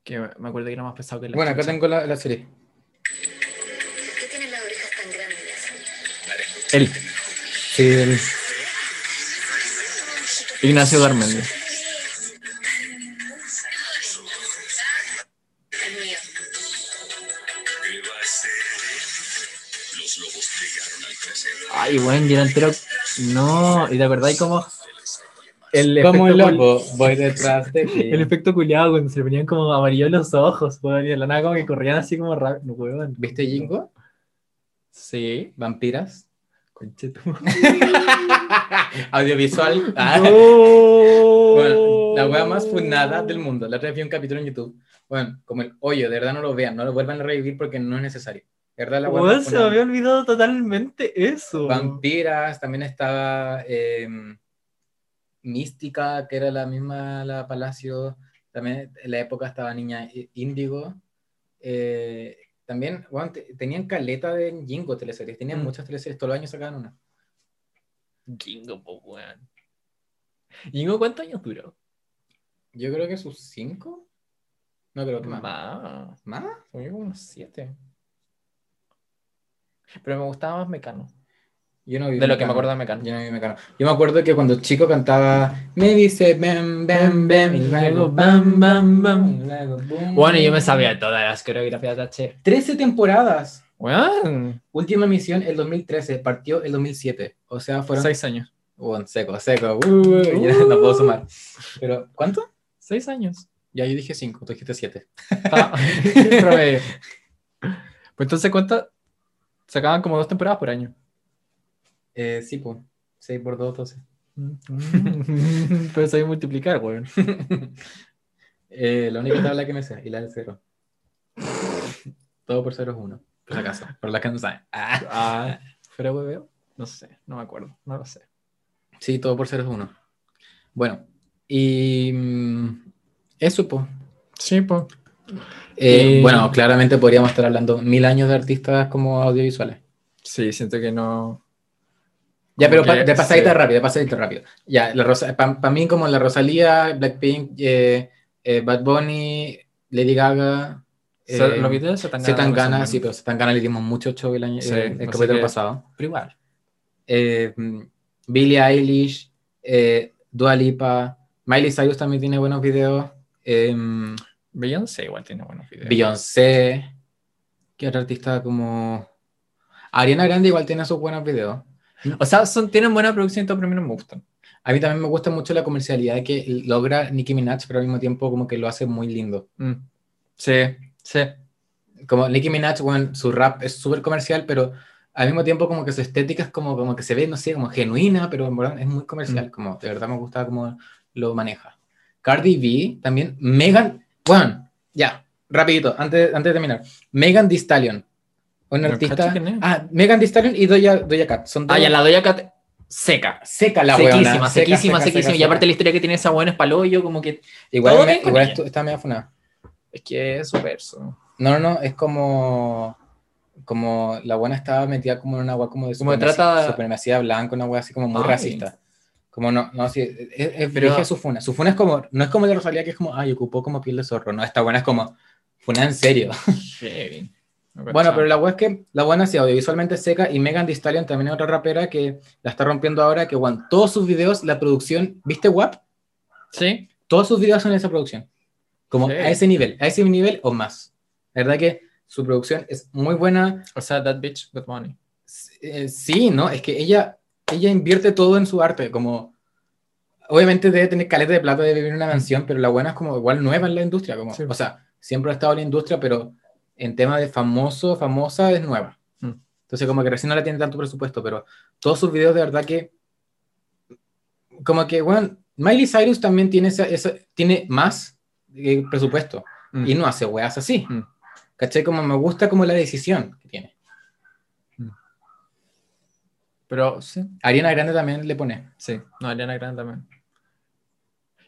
Que me acuerdo que era más pesado que la Bueno, acá tengo la, la serie. ¿Por qué tienen las orejas tan grandes? Él, Sí, el- Ignacio Garmendia. Ay, era entero. No, y de verdad, y como. El como cul- lobo, voy detrás de ti. El efecto culiado cuando se le ponían como amarillos los ojos, weón, y de la nada como que corrían así como rápido, no, weón. ¿Viste Jingo? Sí, Vampiras. conchetu. Audiovisual. Ah. No. Bueno, la wea más funada del mundo. La otra vez vi un capítulo en YouTube. Bueno, como el hoyo, de verdad no lo vean, no lo vuelvan a revivir porque no es necesario. Verdad la más se me había olvidado totalmente eso. Vampiras, también estaba eh, Mística, que era la misma la Palacio. También en la época estaba Niña Índigo. Eh, también, tenían caleta de Jingo teleseries, tenían Mm. muchas teleseries, todos los años sacaban una. Jingo, po, weón. Jingo, ¿cuántos años duró? Yo creo que sus cinco. No creo que más. Más. ¿Más? Como unos siete. Pero me gustaba más Mecano. Yo no vi De lo que me Mecano. acuerdo de Mecano. Yo no vi Mecano. Yo me acuerdo que cuando chico cantaba Me dice bam, bam, bam, y luego bam, bam, bam, y luego boom, Bueno, yo me sabía todas las coreografías de H. 13 temporadas. Weón. Última emisión el 2013, partió el 2007. O sea, fueron. Seis años. Bueno, seco, seco. Uh, ya no puedo sumar. Pero, ¿cuánto? Seis años. Ya yo dije 5, tú dijiste 7. Ah. Pues entonces, ¿cuántas? Sacaban como dos temporadas por año. Eh, sí, pues. 6 por 2, 12. Pero sabía multiplicar, weón. Eh, la única tabla que me sé, y la del 0. Todo por 0 es 1. Por si acaso, por las que no saben. Ah. Ah, ¿fuera hueveo? No sé, no me acuerdo, no lo sé. Sí, todo por 0 es 1. Bueno, y. mm, Eso, pues. Sí, pues. Eh, Eh, Bueno, claramente podríamos estar hablando mil años de artistas como audiovisuales. Sí, siento que no. Ya, pero pa- de pasadita sí. rápido, de pasadita rápido. Ya, la Rosa, para mí como la Rosalía, Blackpink, eh, eh, Bad Bunny, Lady Gaga, videos se tan Zetangana, sí, pero Zetangana le dimos mucho show el año, Sí, eh, el capítulo pasado. Pero igual. Billie Eilish, Dua Lipa, Miley Cyrus también tiene buenos videos. Beyoncé igual tiene buenos videos. Beyoncé, ¿qué otro artista como... Ariana Grande igual tiene sus buenos videos. O sea, son, tienen buena producción y todo, pero a mí no me gustan. A mí también me gusta mucho la comercialidad que logra Nicki Minaj, pero al mismo tiempo como que lo hace muy lindo. Mm. Sí, sí. Como Nicki Minaj, bueno, su rap es súper comercial, pero al mismo tiempo como que su estética es como, como que se ve, no sé, como genuina, pero en verdad es muy comercial, Mm. como de verdad me gusta cómo lo maneja. Cardi B, también, Megan, bueno, ya, rapidito, antes, antes de terminar. Megan Thee Stallion, No artista... Ah, Megan Thee Stallion y Doja, Doja Cat, son dos... Ah, ya la doy acá seca. Seca la sequísima, weona, sequísima, seca, sequísima. seca, y aparte la historia que tiene esa buena es palollo, como que Igual, me- igual esto- está medio funada. es que es su verso. No, no, no, es como. Como la buena estaba metida como en una agua como de Como supremacia, trata- supremacía blanca, una agua así como muy Ay. racista. Como no, no, sí, es, es Pero- su funa. Su funa es como, no es como la Rosalía que es como, ay, ocupó como piel de zorro. No, esta buena es como, funa en serio. Bueno, pero la buena es que la buena sí, audiovisualmente seca y Megan Thee Stallion también es otra rapera que la está rompiendo ahora, que bueno, todos sus videos, la producción, ¿viste WAP? Sí, Todos sus videos son esa producción. Como Sí. a ese nivel, a ese nivel o más. La verdad que su producción es muy buena. o sea, that bitch got money. Eh, sí, ¿no? Es que ella, ella invierte todo en su arte, como... Obviamente debe tener caleta de plata de vivir en una mansión, pero la buena es como igual nueva en la industria, como, Sí. o sea, siempre ha estado en la industria, pero en tema de famoso, famosa, es nueva. Mm. Entonces como que recién no la tiene tanto presupuesto, pero todos sus videos de verdad que... Como que, bueno, Miley Cyrus también tiene, esa, esa- tiene más eh, presupuesto Mm. y no hace weas así. Mm. ¿Cachai? Como me gusta como la decisión que tiene. Pero sí, Ariana Grande también le pone. sí. No, Ariana Grande también.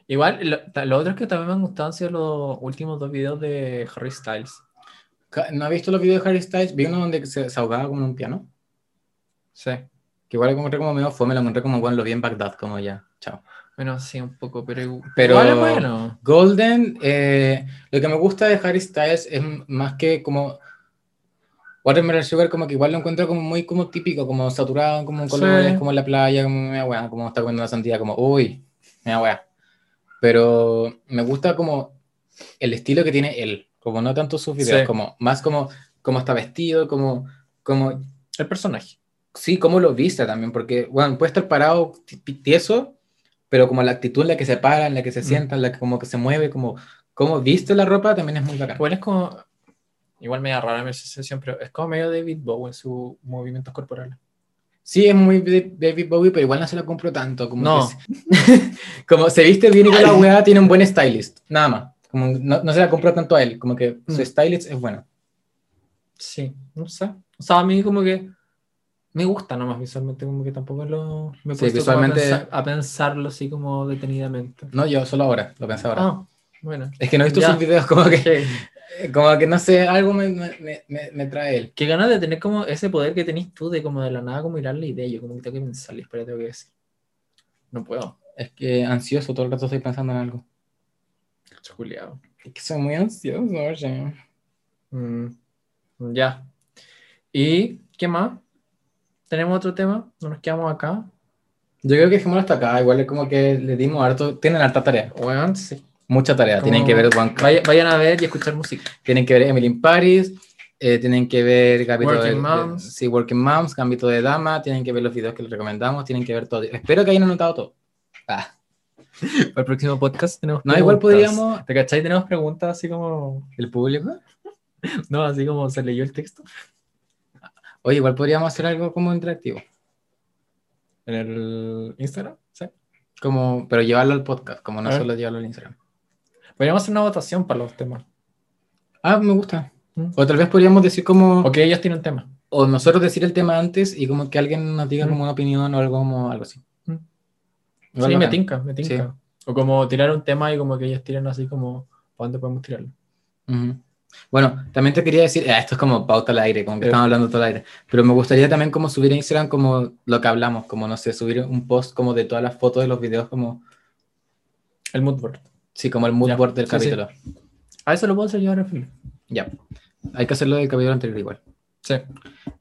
Igual, lo, lo otro que también me han gustado han sido los últimos dos videos de Harry Styles. ¿No has visto los videos de Harry Styles? Vi uno donde se, se ahogaba como en un piano. Sí. Que igual lo encontré como medio fue, me lo encontré como, bueno, lo vi en Bagdad, como ya, chao. Bueno, sí, un poco, pero, Pero- bueno. Golden, eh, lo que me gusta de Harry Styles es más que como Watermelon Sugar, como que igual lo encuentro como muy como típico, como saturado, como en Sí. colores, como en la playa, como media wea, como está comiendo una sandía, como uy, media wea. Pero me gusta como el estilo que tiene él, como no tanto sus videos, Sí. como más como, como está vestido, como, como El personaje. sí, cómo lo viste también, porque, bueno, puede estar parado ti- ti- tieso, pero como la actitud en la que se para, en la que se Mm. sienta, en la que como que se mueve, como cómo viste la ropa, también es muy bacán. Igual es como. Igual media rara mi sensación, pero es como medio David Bowie en sus movimientos corporales. Sí, es muy David Bowie, pero igual no se lo compro tanto. Como No. que como se viste bien y con la weá, tiene un buen stylist, nada más. Como no, no se la compro tanto a él, como que su Mm. stylist es bueno. Sí, no sé. O sea, a mí como que me gusta nomás visualmente, como que tampoco lo me he Sí, visualmente- a, pensar- a pensarlo así como detenidamente. No, yo solo ahora, lo pensé ahora. Ah, bueno. Es que no he visto Ya. sus videos, como que, Qué, como que no sé, algo me, me, me, me trae él. qué ganas de tener como ese poder que tenés tú de como de la nada como mirar la idea. Yo como que tengo que pensarle, espera, tengo que decir. No puedo. Es que ansioso, todo el rato estoy pensando en algo. Juliado. Es que soy muy ansioso, oye. Mm, ya. ¿Y qué más? ¿Tenemos otro tema? ¿No nos quedamos acá? Yo creo que dejémoslo hasta acá. Igual es como que le dimos harto. Tienen harta tarea. Bueno, sí. Mucha tarea. Tienen que ver One Vaya- vayan a ver y escuchar música. Tienen que ver Emily in Paris. eh, tienen que ver Gambito Working de, de- Moms. sí, Working Moms, Gambito de Dama. Tienen que ver los videos que les recomendamos. Tienen que ver todo. Espero que hayan anotado todo. Ah. Para el próximo podcast tenemos No, igual podríamos. ¿Te cachai? Tenemos preguntas así como. El público. No, así como se leyó el texto. Oye, igual podríamos hacer algo como interactivo. En el Instagram. Sí. Como, pero llevarlo al podcast, como no solo llevarlo al Instagram. Podríamos hacer una votación para los temas. Ah, me gusta. Mm. O tal vez podríamos decir como. O que ellos tienen tema. O nosotros decir el tema antes y como que alguien nos diga Mm. como una opinión o algo, como, algo así. Mm. Sí, me tinca, me tinca. O como tirar un tema y como que ellos tiren así como, ¿para dónde podemos tirarlo? Bueno, también te quería decir, ah, esto es como pauta al aire, como que Sí. estamos hablando todo al aire, pero me gustaría también como subir a Instagram como lo que hablamos, como no sé, subir un post como de todas las fotos de los videos, como, El mood board. Sí, como el mood Ya. board del Sí, sí. capítulo. A eso lo puedo hacer yo ahora, Felipe. Ya, hay que hacerlo del capítulo anterior igual. Sí.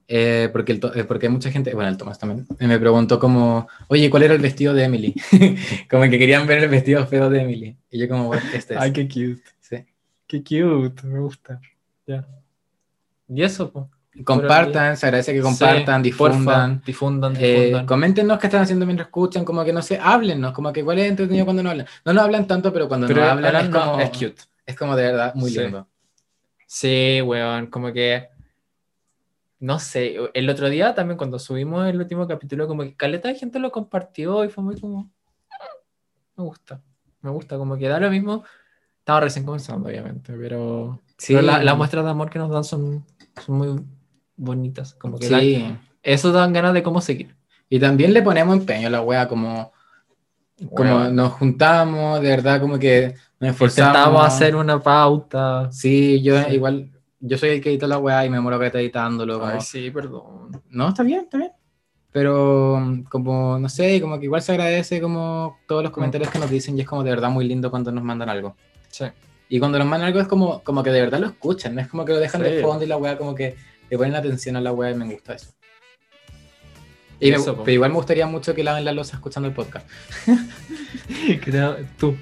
Eh, porque, el eh, porque mucha gente, bueno, el Tomás también, eh, me preguntó como, oye, ¿cuál era el vestido de Emily? como que querían ver el vestido feo de Emily. Y yo como, bueno, este es. Ay, qué cute. Sí. Qué cute, me gusta. Ya. Y eso, pues. Compartan, se agradece que compartan, difundan. difundan, Eh, difundan. coméntenos qué están haciendo mientras escuchan, como que no sé, háblennos, como que igual es entretenido cuando no hablan. No nos hablan tanto, pero cuando Pero nos hablan es como, es cute. es como de verdad muy Sí. lindo. Sí, weón, como que. No sé, el otro día también cuando subimos el último capítulo, como que caleta de gente lo compartió y fue muy como. Me gusta, me gusta, como que da lo mismo. Estaba recién comenzando, obviamente, pero. Sí, pero la- las muestras de amor que nos dan son, son muy bonitas, como que sí. dan- eso dan ganas de cómo seguir. Y también le ponemos empeño a la wea, como, como Weón. nos juntamos, de verdad, como que nos esforzamos. Intentamos hacer una pauta. Sí, yo Sí. igual, yo soy el que edita la wea y me muero que está editándolo. como- Ay, sí, perdón. No, está bien, está bien. Pero como, no sé, como que igual se agradece como todos los comentarios que nos dicen y es como de verdad muy lindo cuando nos mandan algo. Sí. Y cuando nos mandan algo es como, como que de verdad lo escuchan, no es como que lo dejan Sí. de fondo y la weá como que le ponen atención a la weá y me gusta eso. Y me- pero igual me gustaría mucho que laven la losa escuchando el podcast. Que te- tú.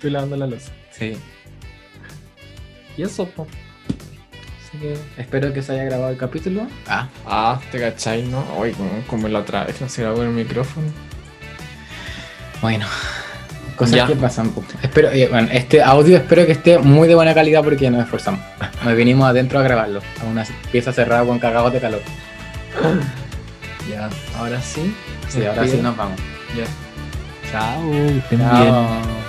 Tú lavando la luz. Sí. Y eso, po. Así que. Espero que se haya grabado el capítulo. Ah, Ah, te cachai, ¿no? Ay, como, como la otra vez no se grabó el micrófono. bueno. Cosas Ya. que pasan. po. Espero, eh, bueno, este audio espero que esté muy de buena calidad porque nos esforzamos. Nos vinimos adentro a grabarlo, a una pieza cerrada con cagados de calor. Ya, ahora sí. Sí, ahora sí nos vamos. Ya. Chao, bien. Chao.